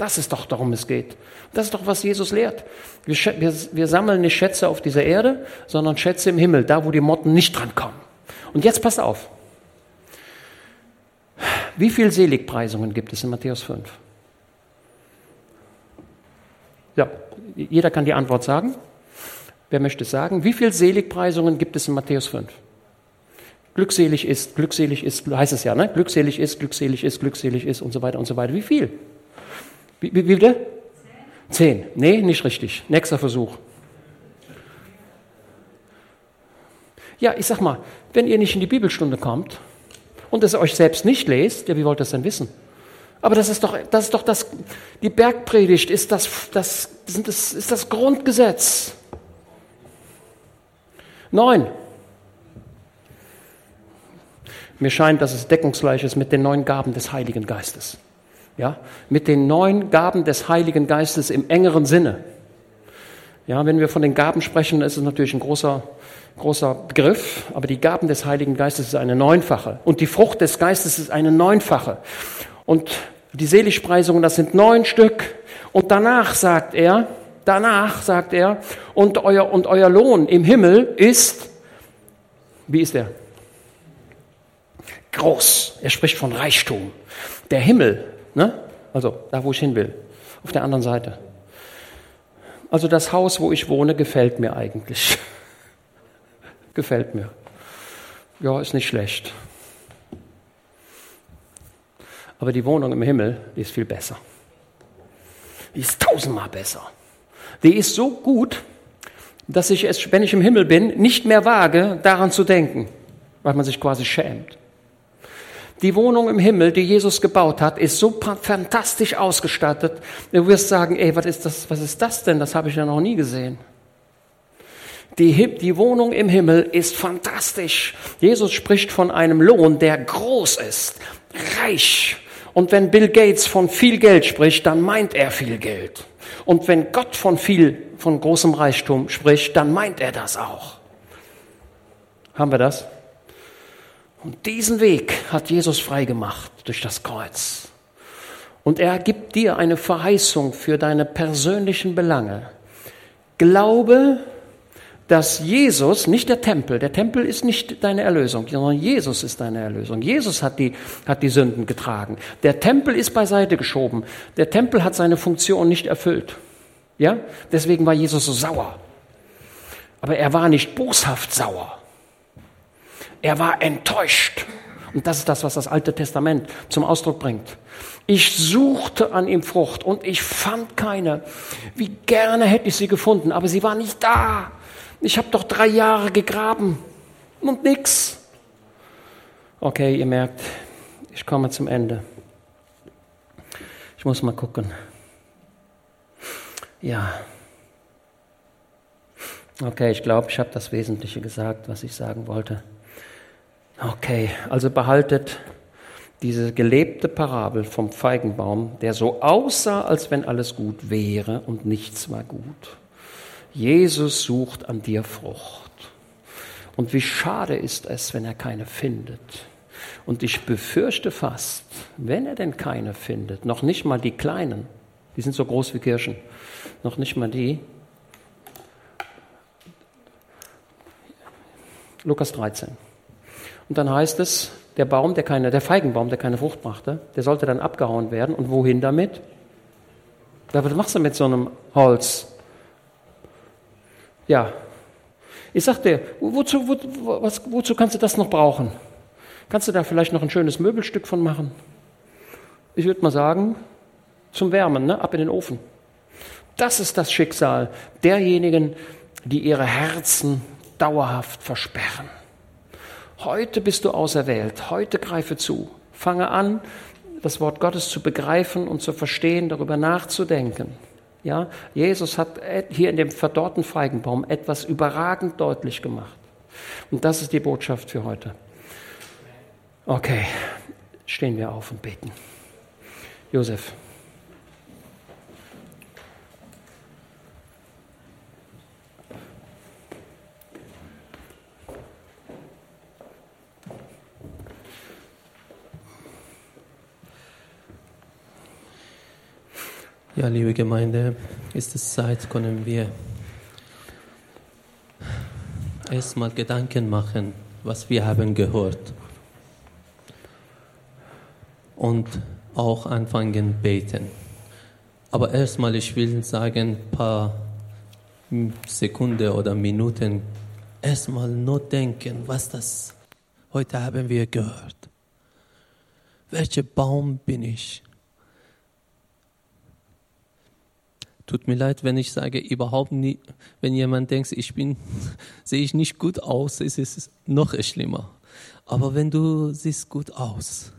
Das ist doch, darum es geht. Das ist doch, was Jesus lehrt. Wir, wir, wir, sammeln nicht Schätze auf dieser Erde, sondern Schätze im Himmel, da wo die Motten nicht drankommen. Und jetzt passt auf. Wie viele Seligpreisungen gibt es in Matthäus 5? Ja, jeder kann die Antwort sagen. Wer möchte es sagen? Wie viele Seligpreisungen gibt es in Matthäus 5? Glückselig ist, glückselig ist, heißt es ja, ne? Glückselig ist, glückselig ist, glückselig ist und so weiter und so weiter. Wie viel? Wie, wie, wie bitte? Zehn. Nee, nicht richtig. Nächster Versuch. Ja, ich sag mal, wenn ihr nicht in die Bibelstunde kommt und es euch selbst nicht lest, ja, wie wollt ihr das denn wissen? Aber das ist doch, das ist doch das, die Bergpredigt ist das, das, das ist das Grundgesetz. Neun. Mir scheint, dass es deckungsgleich ist mit den neun Gaben des Heiligen Geistes. Ja, mit den neun Gaben des Heiligen Geistes im engeren Sinne. Ja, wenn wir von den Gaben sprechen, ist es natürlich ein großer, großer Begriff, aber die Gaben des Heiligen Geistes ist eine neunfache. Und die Frucht des Geistes ist eine neunfache. Und die Seligpreisungen, das sind neun Stück. Und danach sagt er, Danach sagt er, und euer, und euer Lohn im Himmel ist, wie ist er? Groß. Er spricht von Reichtum. Der Himmel, ne? also da, wo ich hin will, auf der anderen Seite. Also das Haus, wo ich wohne, gefällt mir eigentlich. gefällt mir. Ja, ist nicht schlecht. Aber die Wohnung im Himmel, die ist viel besser. Die ist tausendmal besser die ist so gut, dass ich es, wenn ich im Himmel bin, nicht mehr wage, daran zu denken, weil man sich quasi schämt. Die Wohnung im Himmel, die Jesus gebaut hat, ist so fantastisch ausgestattet. Du wirst sagen, ey, was ist das, was ist das denn? Das habe ich ja noch nie gesehen. Die, die Wohnung im Himmel ist fantastisch. Jesus spricht von einem Lohn, der groß ist, reich. Und wenn Bill Gates von viel Geld spricht, dann meint er viel Geld. Und wenn Gott von viel, von großem Reichtum spricht, dann meint er das auch. Haben wir das? Und diesen Weg hat Jesus freigemacht durch das Kreuz. Und er gibt dir eine Verheißung für deine persönlichen Belange. Glaube, dass Jesus, nicht der Tempel, der Tempel ist nicht deine Erlösung, sondern Jesus ist deine Erlösung. Jesus hat die, hat die Sünden getragen. Der Tempel ist beiseite geschoben. Der Tempel hat seine Funktion nicht erfüllt. Ja? Deswegen war Jesus so sauer. Aber er war nicht boshaft sauer. Er war enttäuscht. Und das ist das, was das Alte Testament zum Ausdruck bringt. Ich suchte an ihm Frucht und ich fand keine. Wie gerne hätte ich sie gefunden, aber sie war nicht da. Ich habe doch drei Jahre gegraben und nix. Okay, ihr merkt, ich komme zum Ende. Ich muss mal gucken. Ja. Okay, ich glaube, ich habe das Wesentliche gesagt, was ich sagen wollte. Okay, also behaltet diese gelebte Parabel vom Feigenbaum, der so aussah, als wenn alles gut wäre und nichts war gut. Jesus sucht an dir Frucht. Und wie schade ist es, wenn er keine findet. Und ich befürchte fast, wenn er denn keine findet, noch nicht mal die Kleinen, die sind so groß wie Kirschen, noch nicht mal die. Lukas 13. Und dann heißt es, der Baum, der keine, der Feigenbaum, der keine Frucht brachte, der sollte dann abgehauen werden. Und wohin damit? Was machst du mit so einem Holz? Ja, Ich sag dir, wozu, wo, was, wozu kannst du das noch brauchen? Kannst du da vielleicht noch ein schönes Möbelstück von machen? Ich würde mal sagen, zum Wärmen, ne? ab in den Ofen. Das ist das Schicksal derjenigen, die ihre Herzen dauerhaft versperren. Heute bist du auserwählt, heute greife zu. Fange an, das Wort Gottes zu begreifen und zu verstehen, darüber nachzudenken. Ja, Jesus hat hier in dem verdorrten Feigenbaum etwas überragend deutlich gemacht. Und das ist die Botschaft für heute. Okay, stehen wir auf und beten. Josef. Ja, liebe Gemeinde, ist es Zeit, können wir erstmal Gedanken machen, was wir haben gehört. Und auch anfangen beten. Aber erstmal, ich will sagen, ein paar Sekunden oder Minuten, erstmal nur denken, was das heute haben wir gehört. Welcher Baum bin ich? Tut mir leid, wenn ich sage, überhaupt nie, wenn jemand denkt, ich bin, sehe ich nicht gut aus, ist es noch schlimmer. Aber wenn du siehst gut aus,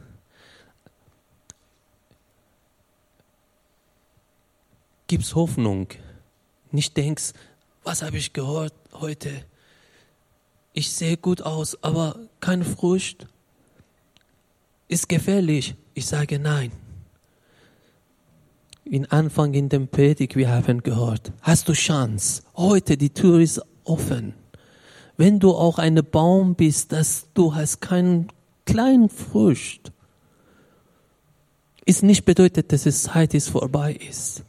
gib's Hoffnung. Nicht denkst, was habe ich gehört heute? Ich sehe gut aus, aber keine Frucht. Ist gefährlich. Ich sage nein in Anfang in dem Predigt, wir haben gehört, hast du Chance. Heute, die Tür ist offen. Wenn du auch ein Baum bist, dass du hast keinen kleinen Frucht, ist nicht bedeutet, dass es Zeit ist vorbei ist.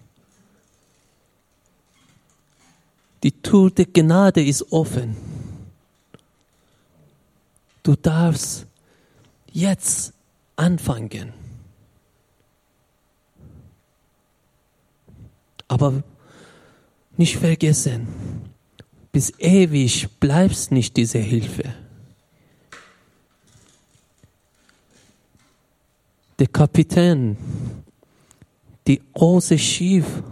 Die Tür der Gnade ist offen. Du darfst jetzt anfangen. Aber nicht vergessen, bis ewig bleibst nicht diese Hilfe. Der Kapitän, die große Schiff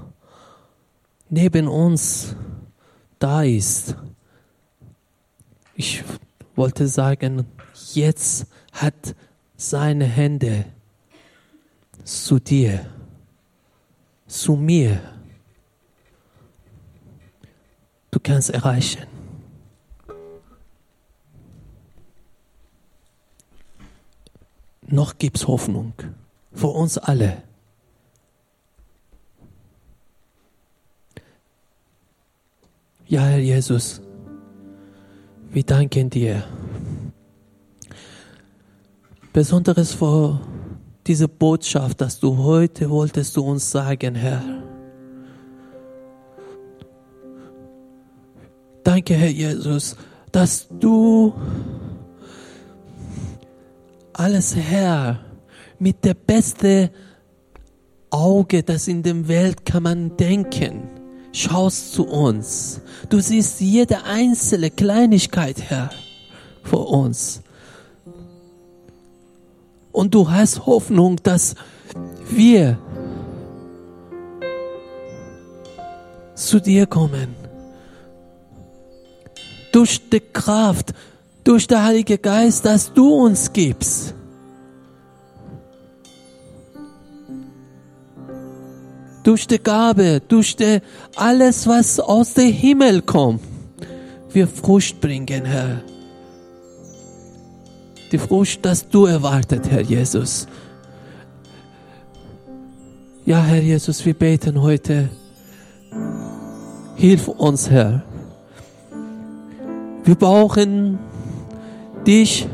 neben uns da ist. Ich wollte sagen, jetzt hat seine Hände zu dir, zu mir du kannst erreichen. Noch gibt's Hoffnung für uns alle. Ja, Herr Jesus, wir danken dir. Besonderes für diese Botschaft, dass du heute wolltest du uns sagen, Herr. Danke, Herr Jesus, dass du alles, Herr, mit der beste Auge, das in der Welt kann man denken, schaust zu uns. Du siehst jede einzelne Kleinigkeit, Herr, vor uns. Und du hast Hoffnung, dass wir zu dir kommen durch die Kraft, durch den Heiligen Geist, das du uns gibst. Durch die Gabe, durch die, alles, was aus dem Himmel kommt, wir Frucht bringen, Herr. Die Frucht, das du erwartet, Herr Jesus. Ja, Herr Jesus, wir beten heute. Hilf uns, Herr. Wir brauchen dich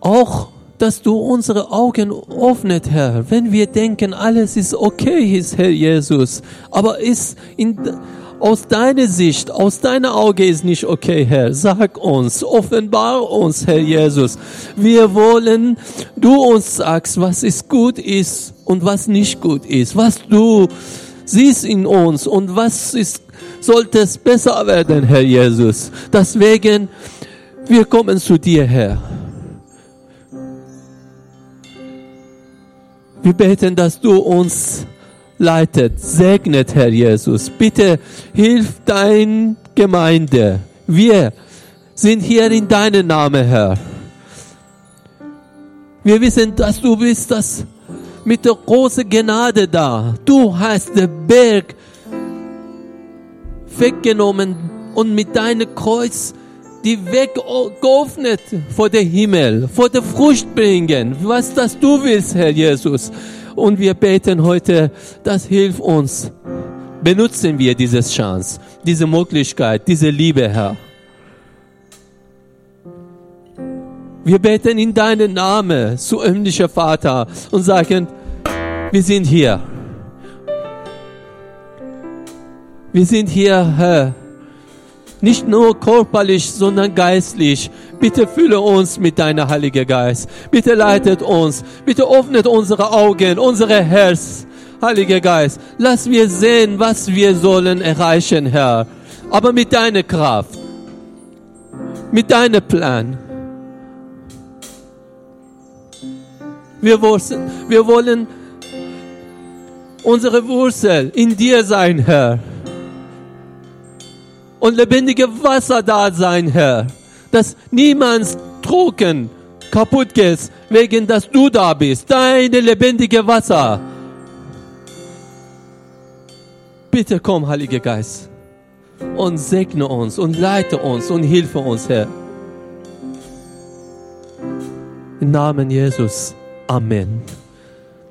auch, dass du unsere Augen öffnet, Herr. Wenn wir denken, alles ist okay, ist Herr Jesus, aber ist in, aus deiner Sicht, aus deiner Auge ist nicht okay, Herr. Sag uns, offenbar uns, Herr Jesus. Wir wollen, du uns sagst, was ist gut ist und was nicht gut ist, was du siehst in uns und was ist, sollte es besser werden, Herr Jesus. Deswegen, wir kommen zu dir, Herr. Wir beten, dass du uns leitet, segnet, Herr Jesus. Bitte hilf dein Gemeinde. Wir sind hier in deinem Namen, Herr. Wir wissen, dass du bist das mit der großen Gnade da. Du hast den Berg weggenommen und mit deinem Kreuz die Weg geöffnet vor dem Himmel, vor der Frucht bringen, was das du willst, Herr Jesus. Und wir beten heute, das hilft uns. Benutzen wir diese Chance, diese Möglichkeit, diese Liebe, Herr. Wir beten in deinen Namen, zu himmlischer Vater, und sagen, wir sind hier. Wir sind hier, Herr. Nicht nur körperlich, sondern geistlich. Bitte fülle uns mit deiner Heiligen Geist. Bitte leitet uns. Bitte öffnet unsere Augen, unsere Herz. Heiliger Geist, lass wir sehen, was wir sollen erreichen, Herr. Aber mit deiner Kraft. Mit deinem Plan. Wir wir wollen unsere Wurzel in dir sein, Herr. Und lebendige Wasser da sein, Herr. Dass niemand trocken kaputt geht, wegen dass du da bist. Deine lebendige Wasser. Bitte komm, Heiliger Geist, und segne uns und leite uns und hilfe uns, Herr. Im Namen Jesus. Amen.